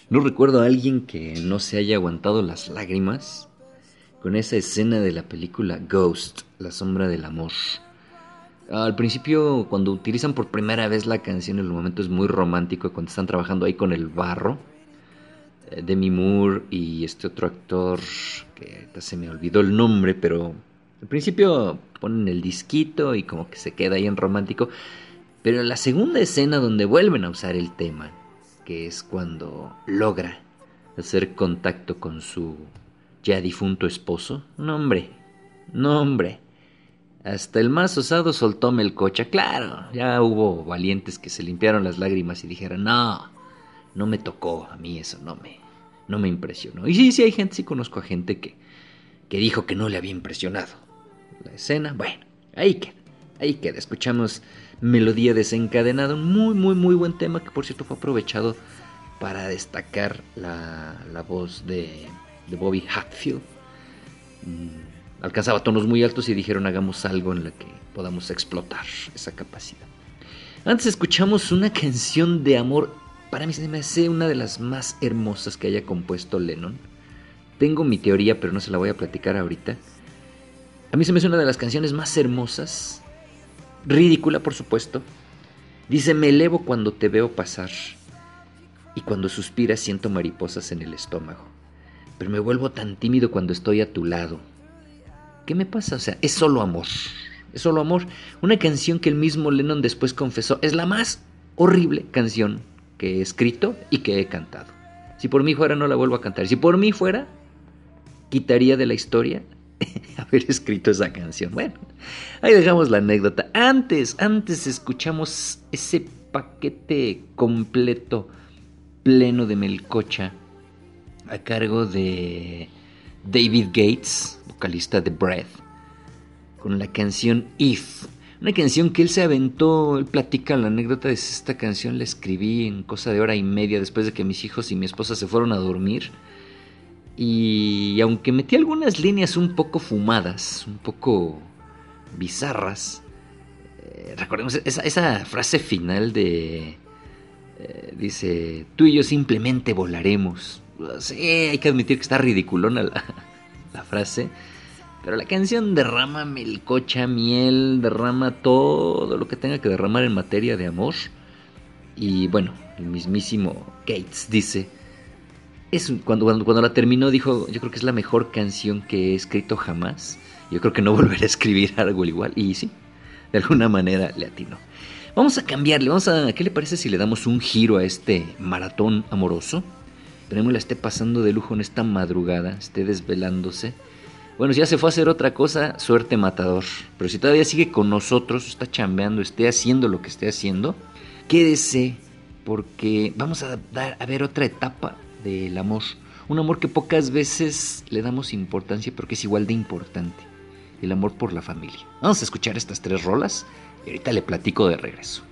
No recuerdo a alguien que no se haya aguantado las lágrimas con esa escena de la película Ghost, La sombra del amor. Al principio, cuando utilizan por primera vez la canción, el momento es muy romántico, cuando están trabajando ahí con el barro. eh, Demi Moore y este otro actor, que se me olvidó el nombre, pero al principio ponen el disquito y como que se queda ahí en romántico. Pero la segunda escena donde vuelven a usar el tema, que es cuando logra hacer contacto con su ya difunto esposo. No, hombre, no, hombre. Hasta el más osado soltó melcocha. Claro, ya hubo valientes que se limpiaron las lágrimas y dijeron, no, no me tocó, a mí eso no me, no me impresionó. Y sí, sí hay gente, sí conozco a gente que, que dijo que no le había impresionado la escena. Bueno, ahí queda, ahí queda. Escuchamos Melodía desencadenada, un muy, muy, muy buen tema que por cierto fue aprovechado para destacar la, la voz de, de Bobby Hatfield. Mm, alcanzaba tonos muy altos y dijeron hagamos algo en la que podamos explotar esa capacidad. Antes escuchamos una canción de amor, para mí se me hace una de las más hermosas que haya compuesto Lennon. Tengo mi teoría, pero no se la voy a platicar ahorita. A mí se me hace una de las canciones más hermosas, ridícula por supuesto. Dice, me elevo cuando te veo pasar y cuando suspiras siento mariposas en el estómago, pero me vuelvo tan tímido cuando estoy a tu lado. ¿qué me pasa? O sea, es solo amor. Es solo amor. Una canción que el mismo Lennon después confesó es la más horrible canción que he escrito y que he cantado. Si por mí fuera, no la vuelvo a cantar. Si por mí fuera, quitaría de la historia haber escrito esa canción. Bueno, ahí dejamos la anécdota. Antes, antes escuchamos ese paquete completo, pleno de melcocha, a cargo de David Gates, vocalista de Breath, con la canción If. Una canción que él se aventó, él platica la anécdota de esta canción, la escribí en cosa de hora y media después de que mis hijos y mi esposa se fueron a dormir. Y aunque metí algunas líneas un poco fumadas, un poco bizarras, eh, recordemos esa, frase final de... eh, dice, tú y yo simplemente volaremos. Sí, hay que admitir que está ridiculona la, la frase. Pero la canción derrama melcocha, miel, derrama todo lo que tenga que derramar en materia de amor. Y bueno, el mismísimo Gates dice, es cuando, cuando, cuando la terminó dijo, yo creo que es la mejor canción que he escrito jamás. Yo creo que no volveré a escribir algo igual. Y sí, de alguna manera le atinó. Vamos a cambiarle, vamos a, ¿qué le parece si le damos un giro a este maratón amoroso? Esperemos la esté pasando de lujo en esta madrugada, esté desvelándose. Bueno, si ya se fue a hacer otra cosa, suerte matador. Pero si todavía sigue con nosotros, está chambeando, esté haciendo lo que esté haciendo, quédese porque vamos a, dar, a ver otra etapa del amor. Un amor que pocas veces le damos importancia porque es igual de importante. El amor por la familia. Vamos a escuchar estas tres rolas y ahorita le platico de regreso.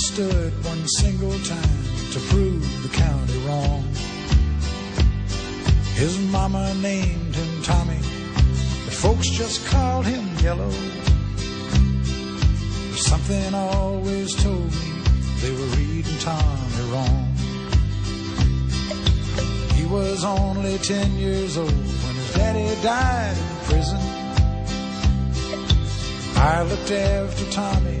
Stood one single time to prove the county wrong. His mama named him Tommy, but folks just called him Yellow. Something always told me they were reading Tommy wrong. He was only 10 years old when his daddy died in prison. I looked after Tommy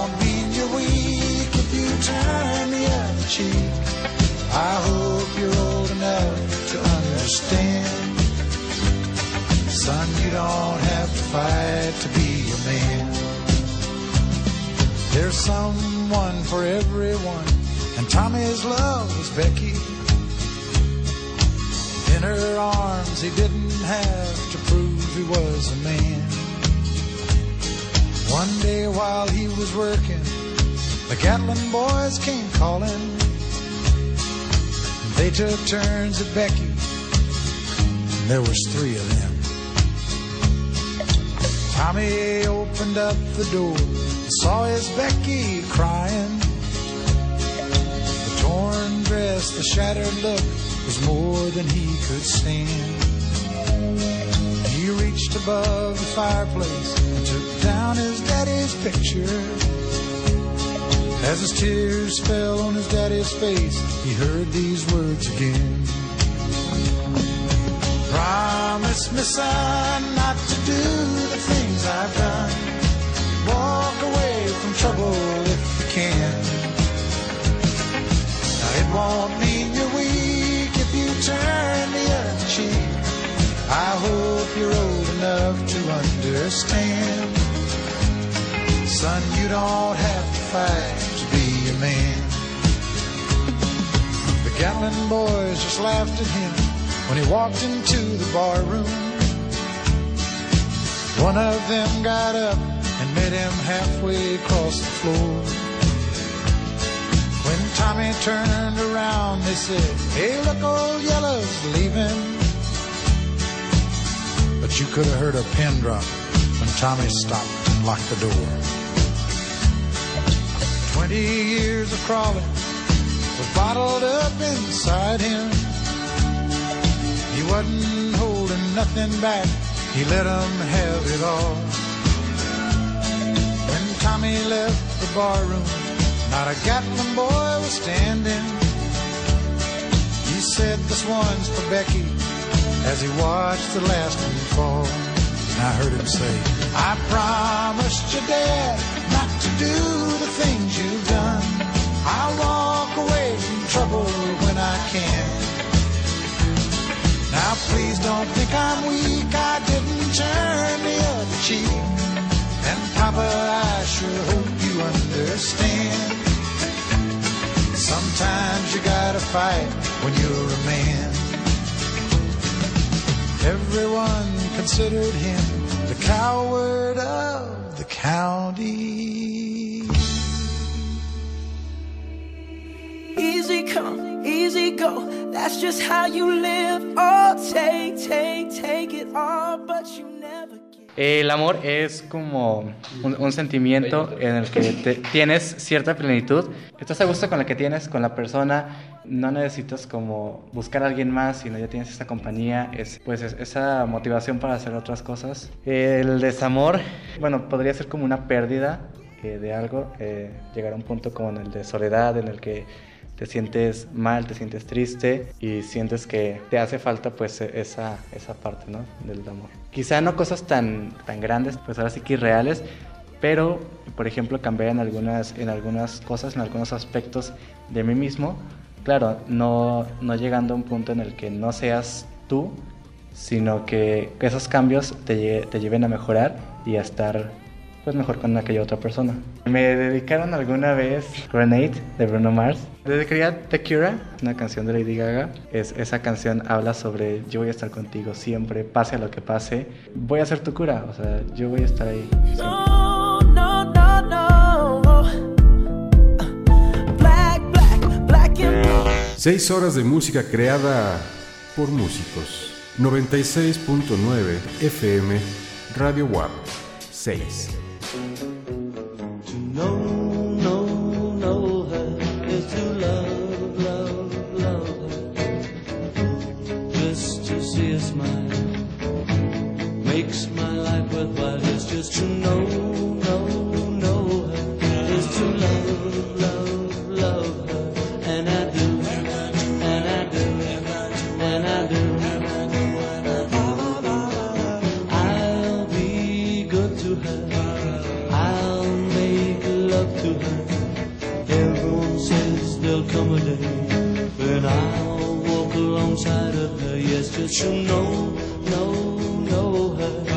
cheek. I hope you're old enough to understand. Son, you don't have to fight to be a man. There's someone for everyone, and Tommy's love was Becky. In her arms, he didn't have to prove he was a man. One day while he was working, the Gatlin boys came calling. They took turns at Becky, and there was three of them. Tommy opened up the door and saw his Becky crying. The torn dress, the shattered look was more than he could stand. He reached above the fireplace and took down his daddy's picture. As his tears fell on his daddy's face, he heard these words again. Promise me, son, not to do the things I've done. Walk away from trouble if you can. Now it won't mean you're weak if you turn the other cheek. I hope you're old enough to understand. Son, you don't have to fight man. The Gatlin boys just laughed at him when he walked into the bar room. One of them got up and met him halfway across the floor. When Tommy turned around, they said, Hey, look, old Yellow's leaving. But you could have heard a pin drop when Tommy stopped and locked the door. Twenty years of crawling was bottled up inside him. He wasn't holding nothing back, he let let 'em have it all. When Tommy left the barroom, not a Gatlin boy was standing. He said, This one's for Becky, as he watched the last one fall. And I heard him say, I promised your dad do the things you've done. I'll walk away from trouble when I can. Now please don't think I'm weak, I didn't turn the other cheek. And Papa, I sure hope you understand. Sometimes you gotta fight when you're a man. Everyone considered him the coward of the county. Easy come, easy go. That's just how you live. Oh, take, take, take it all, but you never El amor es como un, un sentimiento en el que te- tienes cierta plenitud, estás a gusto con la que tienes, con la persona, no necesitas como buscar a alguien más, sino ya tienes esa compañía, es, pues es- esa motivación para hacer otras cosas. El desamor, bueno, podría ser como una pérdida eh, de algo, eh, llegar a un punto como en el de soledad, en el que te sientes mal, te sientes triste y sientes que te hace falta pues e- esa, esa parte ¿no? del amor. Quizá no cosas tan, tan grandes, pues ahora sí que irreales, pero por ejemplo cambiar en algunas, en algunas cosas, en algunos aspectos de mí mismo. Claro, no, no llegando a un punto en el que no seas tú, sino que esos cambios te, te lleven a mejorar y a estar pues mejor con aquella otra persona. Me dedicaron alguna vez Grenade de Bruno Mars. Dedicaría The Cure, una canción de Lady Gaga. Es, esa canción habla sobre yo voy a estar contigo siempre, pase lo que pase. Voy a ser tu cura, o sea, yo voy a estar ahí. No, no, no, no. Black, black, black and blue. Seis horas de música creada por músicos. 96.9 FM Radio WAP 6. Know, know, know her is to love, love, love her. Just to see a smile makes I'll walk alongside of her. Yes, just to know, know, know her.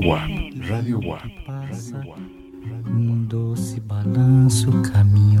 FM. Radio WAP, Radio WAP. Um doce balanço, caminho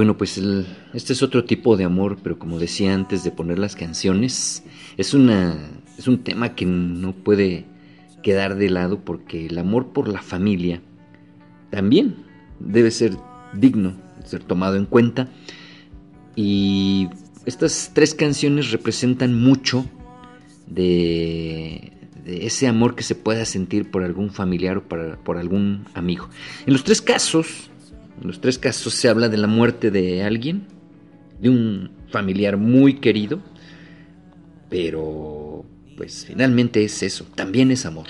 Bueno, pues el- este es otro tipo de amor, pero como decía antes de poner las canciones, es una es un tema que no puede quedar de lado porque el amor por la familia también debe ser digno ser tomado en cuenta y estas tres canciones representan mucho de, ese amor que se pueda sentir por algún familiar o por algún amigo. En los tres casos, en los tres casos se habla de la muerte de alguien, de un familiar muy querido, pero pues finalmente es eso, también es amor,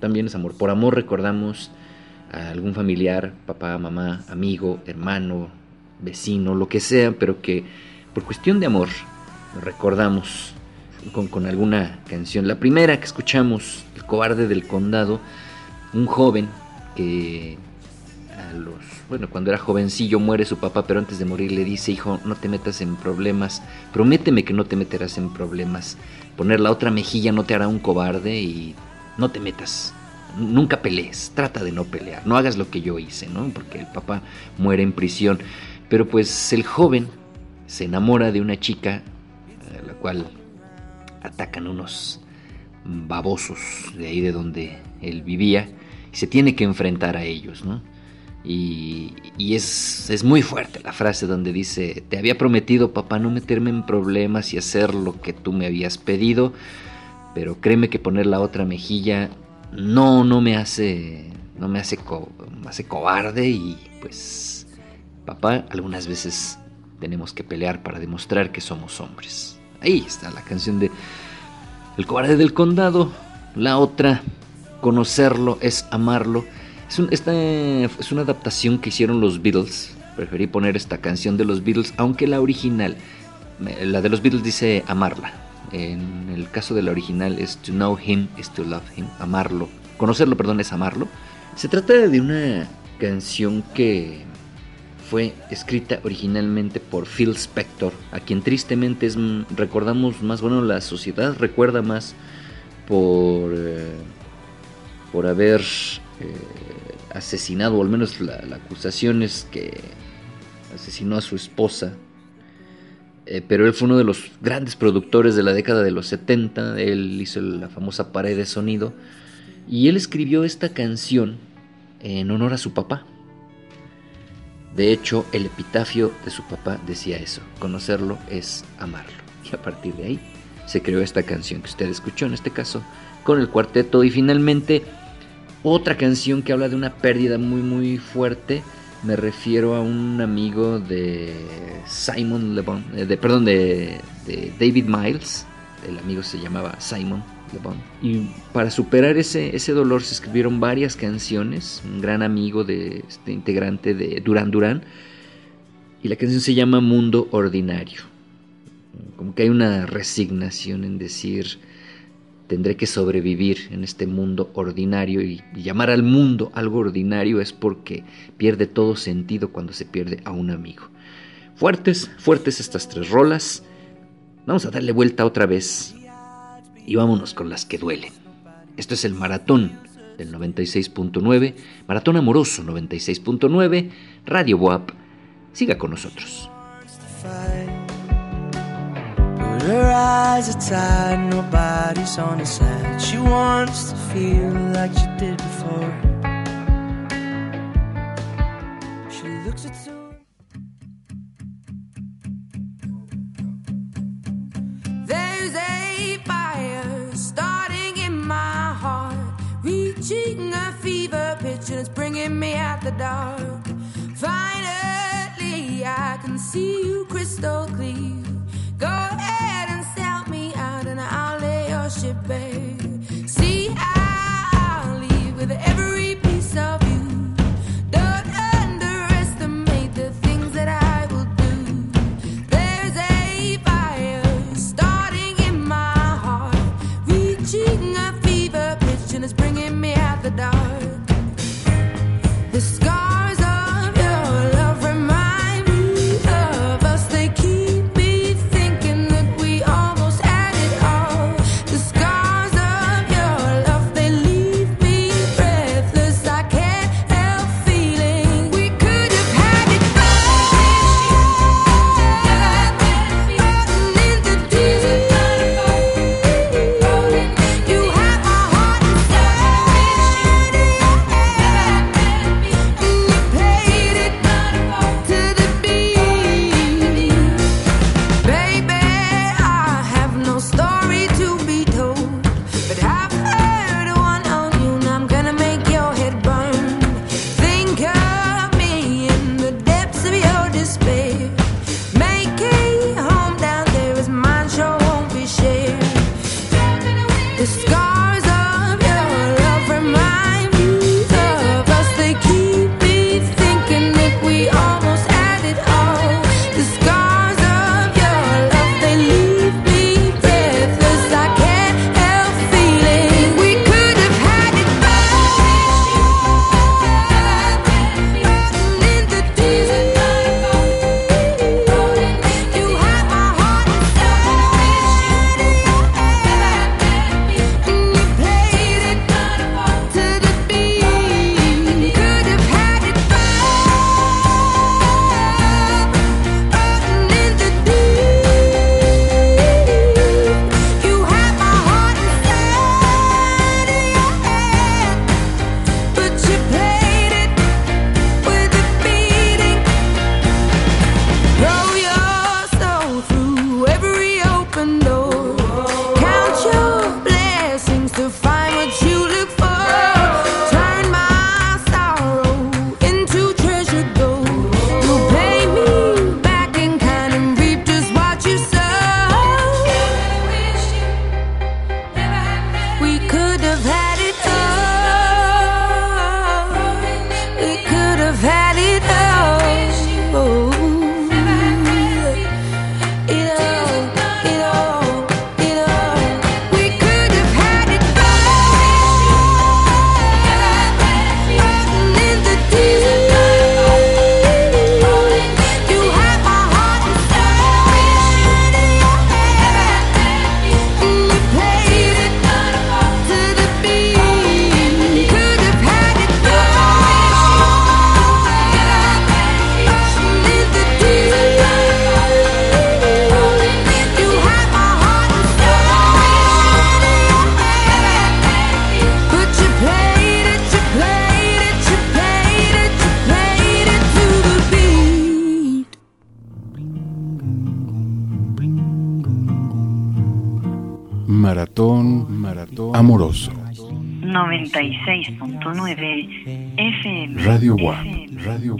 también es amor. Por amor recordamos a algún familiar, papá, mamá, amigo, hermano, vecino, lo que sea, pero que por cuestión de amor recordamos con, con alguna canción. La primera que escuchamos, El cobarde del condado, un joven que a los, bueno, cuando era jovencillo muere su papá, pero antes de morir le dice, hijo, no te metas en problemas, prométeme que no te meterás en problemas. Poner la otra mejilla no te hará un cobarde y no te metas. Nunca pelees, trata de no pelear, no hagas lo que yo hice, ¿no? Porque el papá muere en prisión. Pero pues el joven se enamora de una chica, a la cual atacan unos babosos de ahí de donde él vivía, y se tiene que enfrentar a ellos, ¿no? Y, y es, es muy fuerte la frase donde dice, te había prometido papá no meterme en problemas y hacer lo que tú me habías pedido, pero créeme que poner la otra mejilla no, no me hace, no me hace, co- me hace cobarde y pues papá algunas veces tenemos que pelear para demostrar que somos hombres. Ahí está la canción de El cobarde del condado, la otra, conocerlo es amarlo. Es, esta es una adaptación que hicieron los Beatles. Preferí poner esta canción de los Beatles, aunque la original, la de los Beatles dice amarla. En el caso de la original es to know him is to love him, amarlo. Conocerlo, perdón, es amarlo. Se trata de una canción que fue escrita originalmente por Phil Spector, a quien tristemente es, mm, recordamos más, bueno, la sociedad recuerda más por, eh, por haber eh, asesinado, o al menos la, la acusación es que asesinó a su esposa. Eh, pero él fue uno de los grandes productores de la década de los 70, él hizo la famosa pared de sonido, y él escribió esta canción en honor a su papá. De hecho, el epitafio de su papá decía eso, conocerlo es amarlo. Y a partir de ahí se creó esta canción que usted escuchó, en este caso, con el cuarteto. Y finalmente, otra canción que habla de una pérdida muy, muy fuerte. Me refiero a un amigo de Simon Le Bon, eh, de, perdón, de, de David Miles. El amigo se llamaba Simon Le Bon. Y para superar ese, ese dolor se escribieron varias canciones. Un gran amigo de este integrante de Duran Duran. Y la canción se llama Mundo Ordinario. Como que hay una resignación en decir, tendré que sobrevivir en este mundo ordinario y, llamar al mundo algo ordinario es porque pierde todo sentido cuando se pierde a un amigo. Fuertes, fuertes estas tres rolas. Vamos a darle vuelta otra vez y vámonos con las que duelen. Esto es el maratón del 96.9, maratón amoroso 96.9, Radio WAP. Siga con nosotros. Her eyes are tired, nobody's on her side. She wants to feel like she did before. She looks at two. There's a fire starting in my heart, reaching a fever pitch, and it's bringing me out the dark. Finally, I can see you crystal clear. Go ahead lay your ship bare. See, I'll leave with every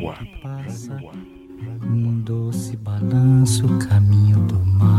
WAP. Um doce balanço, caminho do mar.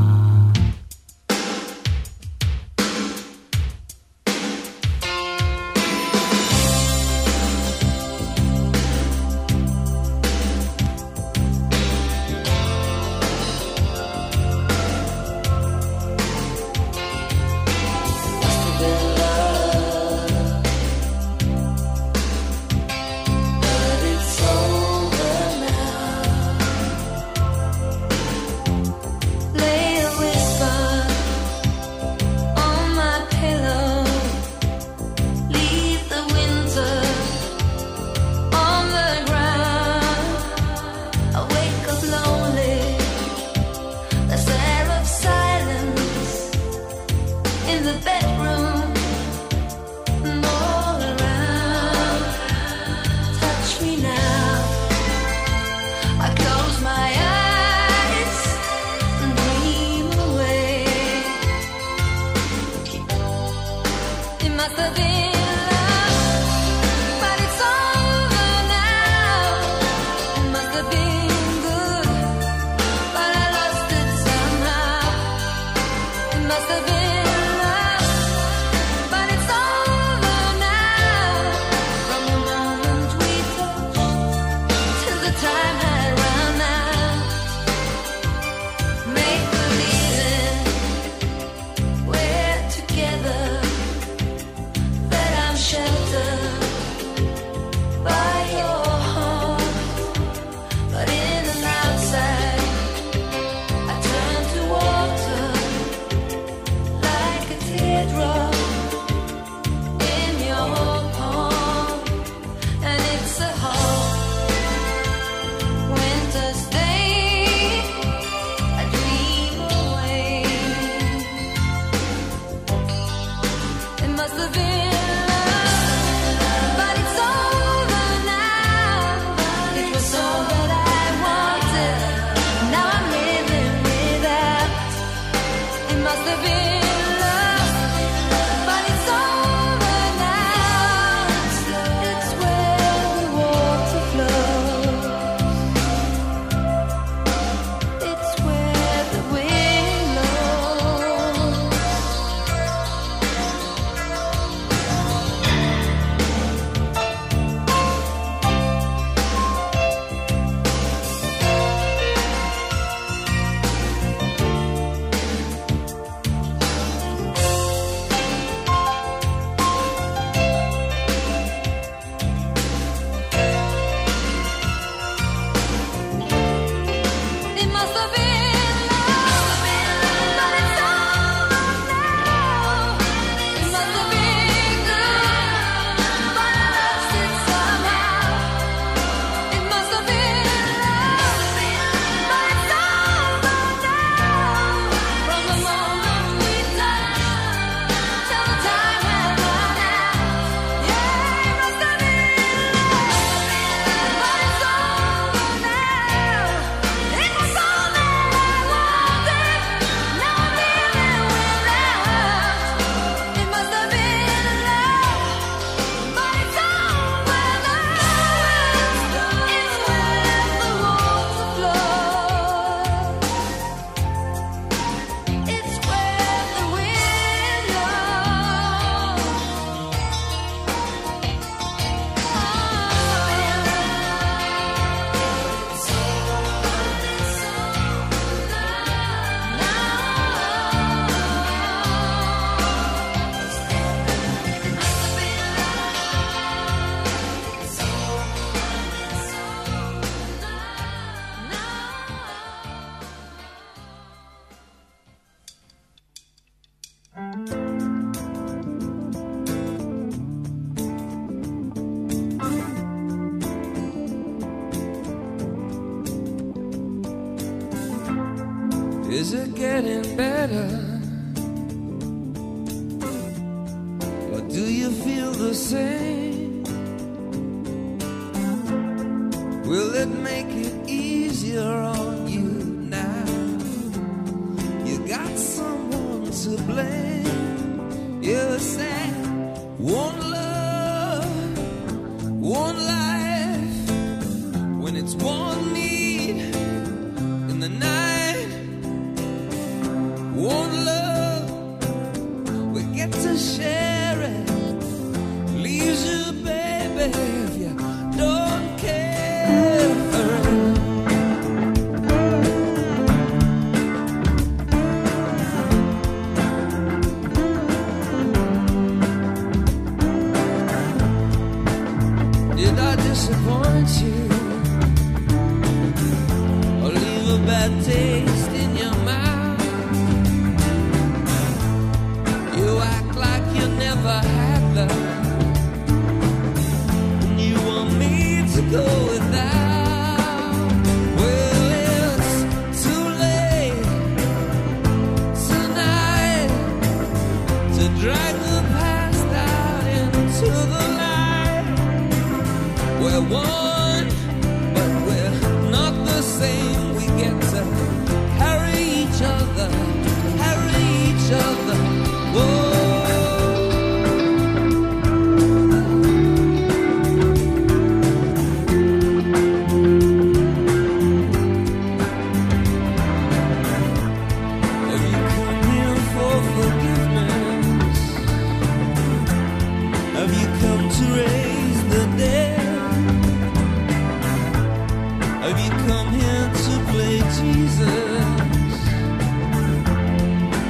Jesus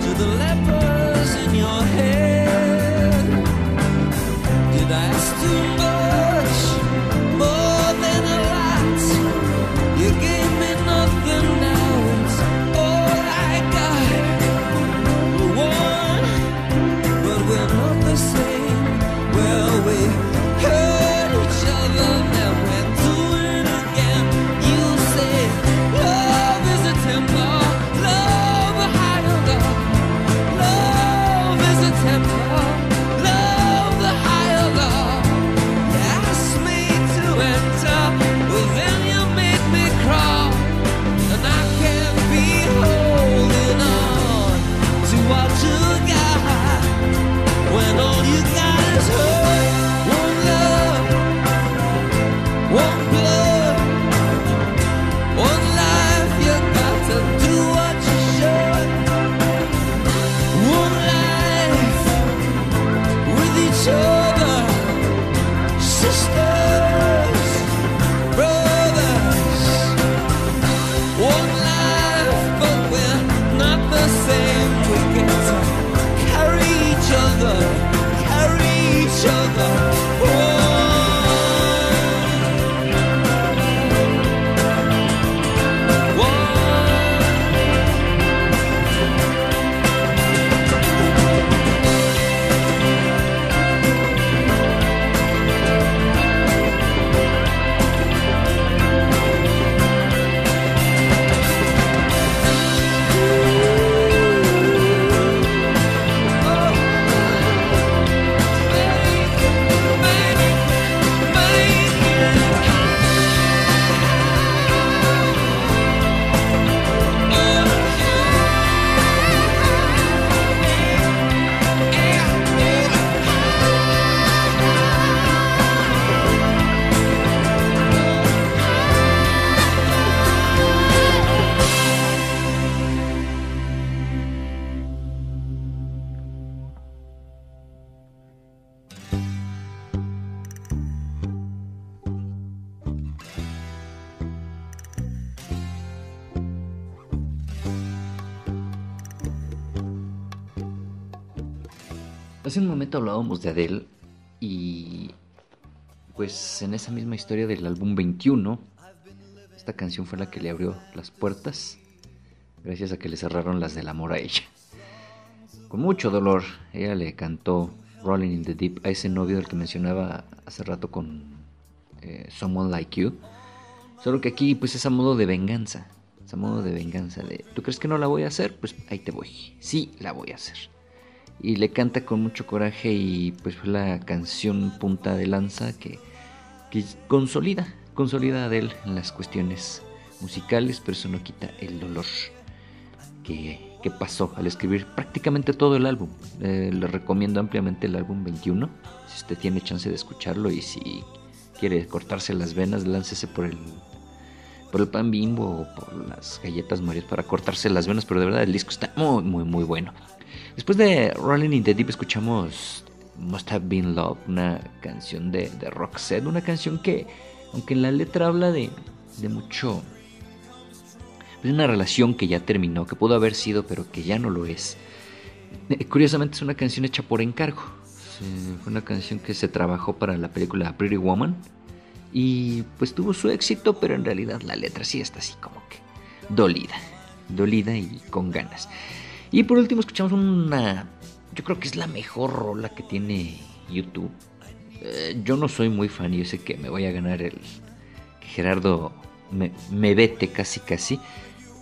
to the lepers in your head. hablábamos de Adele y pues en esa misma historia del álbum 21, esta canción fue la que le abrió las puertas, gracias a que le cerraron las del amor a ella. Con mucho dolor, ella le cantó Rolling in the Deep a ese novio del que mencionaba hace rato con eh, Someone Like You. Solo que aquí pues es a modo de venganza, es a modo de venganza de, ¿tú crees que no la voy a hacer? Pues ahí te voy, sí la voy a hacer y le canta con mucho coraje y pues fue la canción punta de lanza que, que consolida, consolida a Adele en las cuestiones musicales, pero eso no quita el dolor que, que pasó al escribir prácticamente todo el álbum. Eh, le recomiendo ampliamente el álbum 21, si usted tiene chance de escucharlo y si quiere cortarse las venas, láncese por el por el pan bimbo o por las galletas marías para cortarse las venas, pero de verdad el disco está muy, muy, muy bueno. Después de Rolling in the Deep escuchamos Must Have Been Love, una canción de, de Roxette, una canción que, aunque en la letra habla de, de mucho, de una relación que ya terminó, que pudo haber sido, pero que ya no lo es. Eh, Curiosamente es una canción hecha por encargo. Fue una canción que se trabajó para la película Pretty Woman y pues tuvo su éxito, pero en realidad la letra sí está así como que dolida, dolida y con ganas. Y por último escuchamos una, yo creo que es la mejor rola que tiene YouTube. Eh, yo no soy muy fan yo sé que me voy a ganar el que Gerardo me, vete casi casi.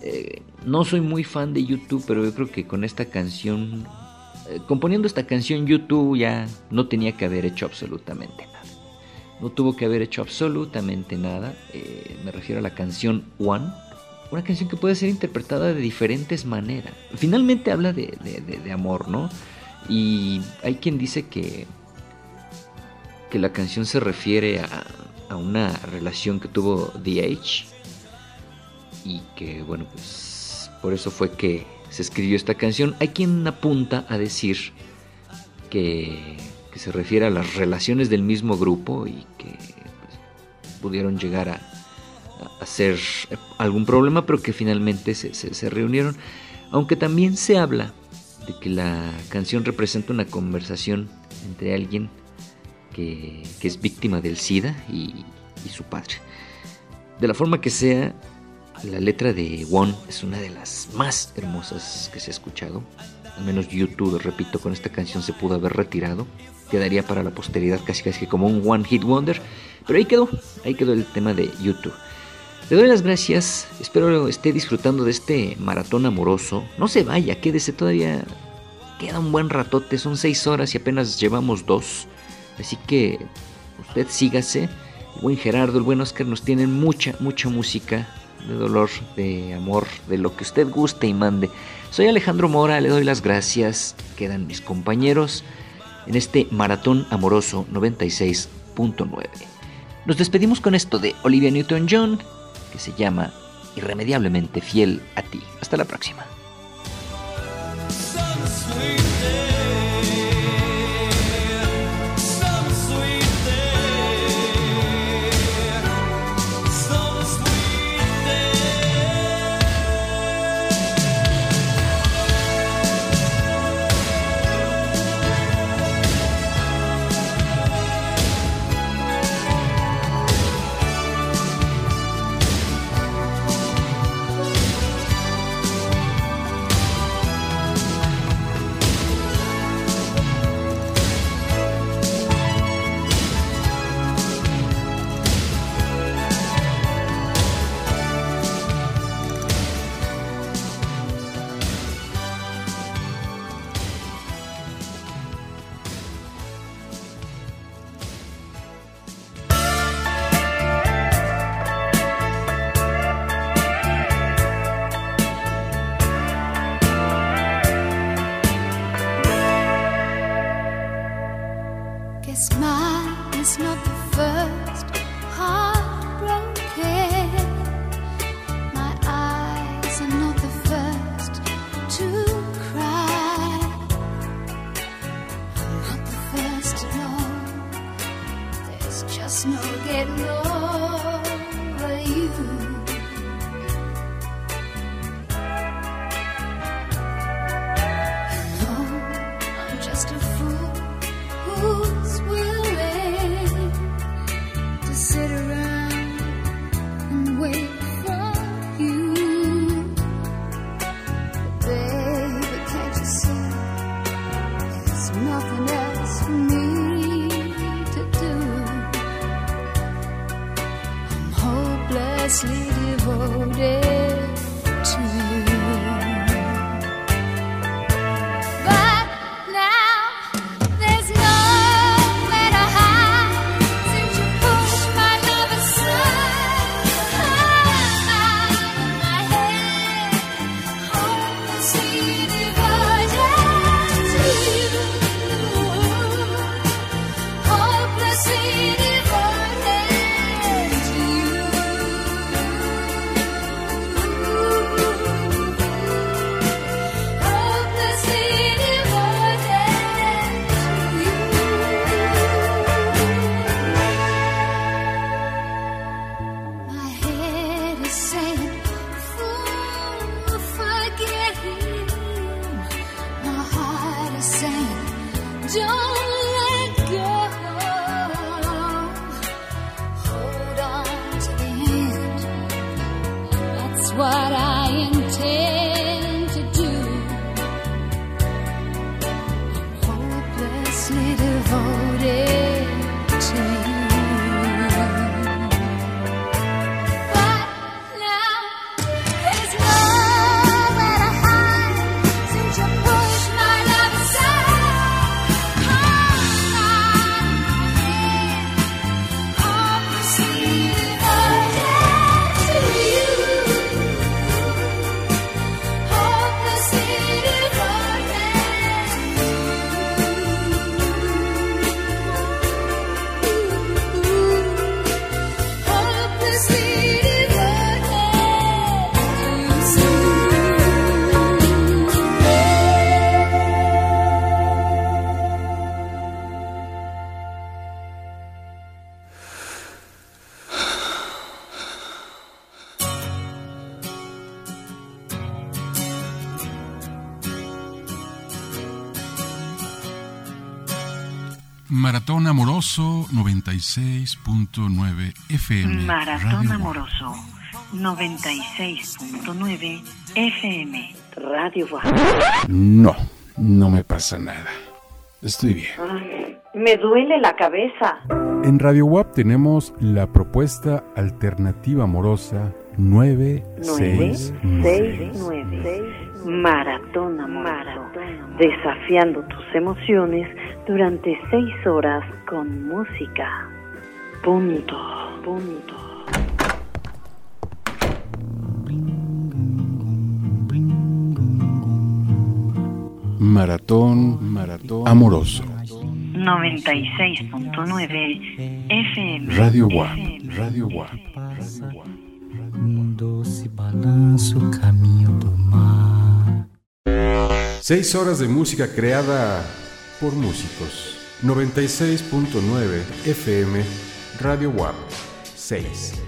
Eh, no soy muy fan de YouTube, pero yo creo que con esta canción, eh, componiendo esta canción, YouTube ya no tenía que haber hecho absolutamente nada. No tuvo que haber hecho absolutamente nada. Me refiero a la canción One. Una canción que puede ser interpretada de diferentes maneras. Finalmente habla de, de- amor, ¿no? Y hay quien dice que, que la canción se refiere a, a una relación que tuvo Age. Y que, bueno, pues por eso fue que se escribió esta canción. Hay quien apunta a decir que, que se refiere a las relaciones del mismo grupo y que pues, pudieron llegar a, ser algún problema, pero que finalmente se, se- se reunieron. Aunque también se habla de que la canción representa una conversación entre alguien que, que es víctima del SIDA y, y su padre. De la forma que sea, la letra de One es una de las más hermosas que se ha escuchado. Al menos YouTube, repito, con esta canción se pudo haber retirado. Quedaría para la posteridad casi casi como un One Hit Wonder. Pero ahí quedó, ahí quedó el tema de YouTube. Le doy las gracias, espero esté disfrutando de este maratón amoroso. No se vaya, quédese todavía. Queda un buen ratote, son seis horas y apenas llevamos dos. Así que usted sígase. Buen Gerardo, el buen Oscar nos tienen mucha, mucha música de dolor, de amor, de lo que usted guste y mande. Soy Alejandro Mora, le doy las gracias. Quedan mis compañeros en este maratón amoroso 96.9. Nos despedimos con esto de Olivia Newton-John, que se llama Irremediablemente fiel a ti. Hasta la próxima. Maratón Amoroso 96.9 FM. Maratón Radio Amoroso 96.9 FM. Radio Guap. No, no me pasa nada. Estoy bien. Ay, me duele la cabeza. En Radio WAP tenemos la propuesta alternativa amorosa 969. 969. Maratón Amoroso. Desafiando tus emociones durante seis horas con música. Punto. Punto. Maratón, maratón amoroso. 96.9 FM. Radio WAP, Radio WAP. Um doce balanço, caminho do mar. Seis horas de música creada por músicos. 96.9 FM, Radio WAP 6.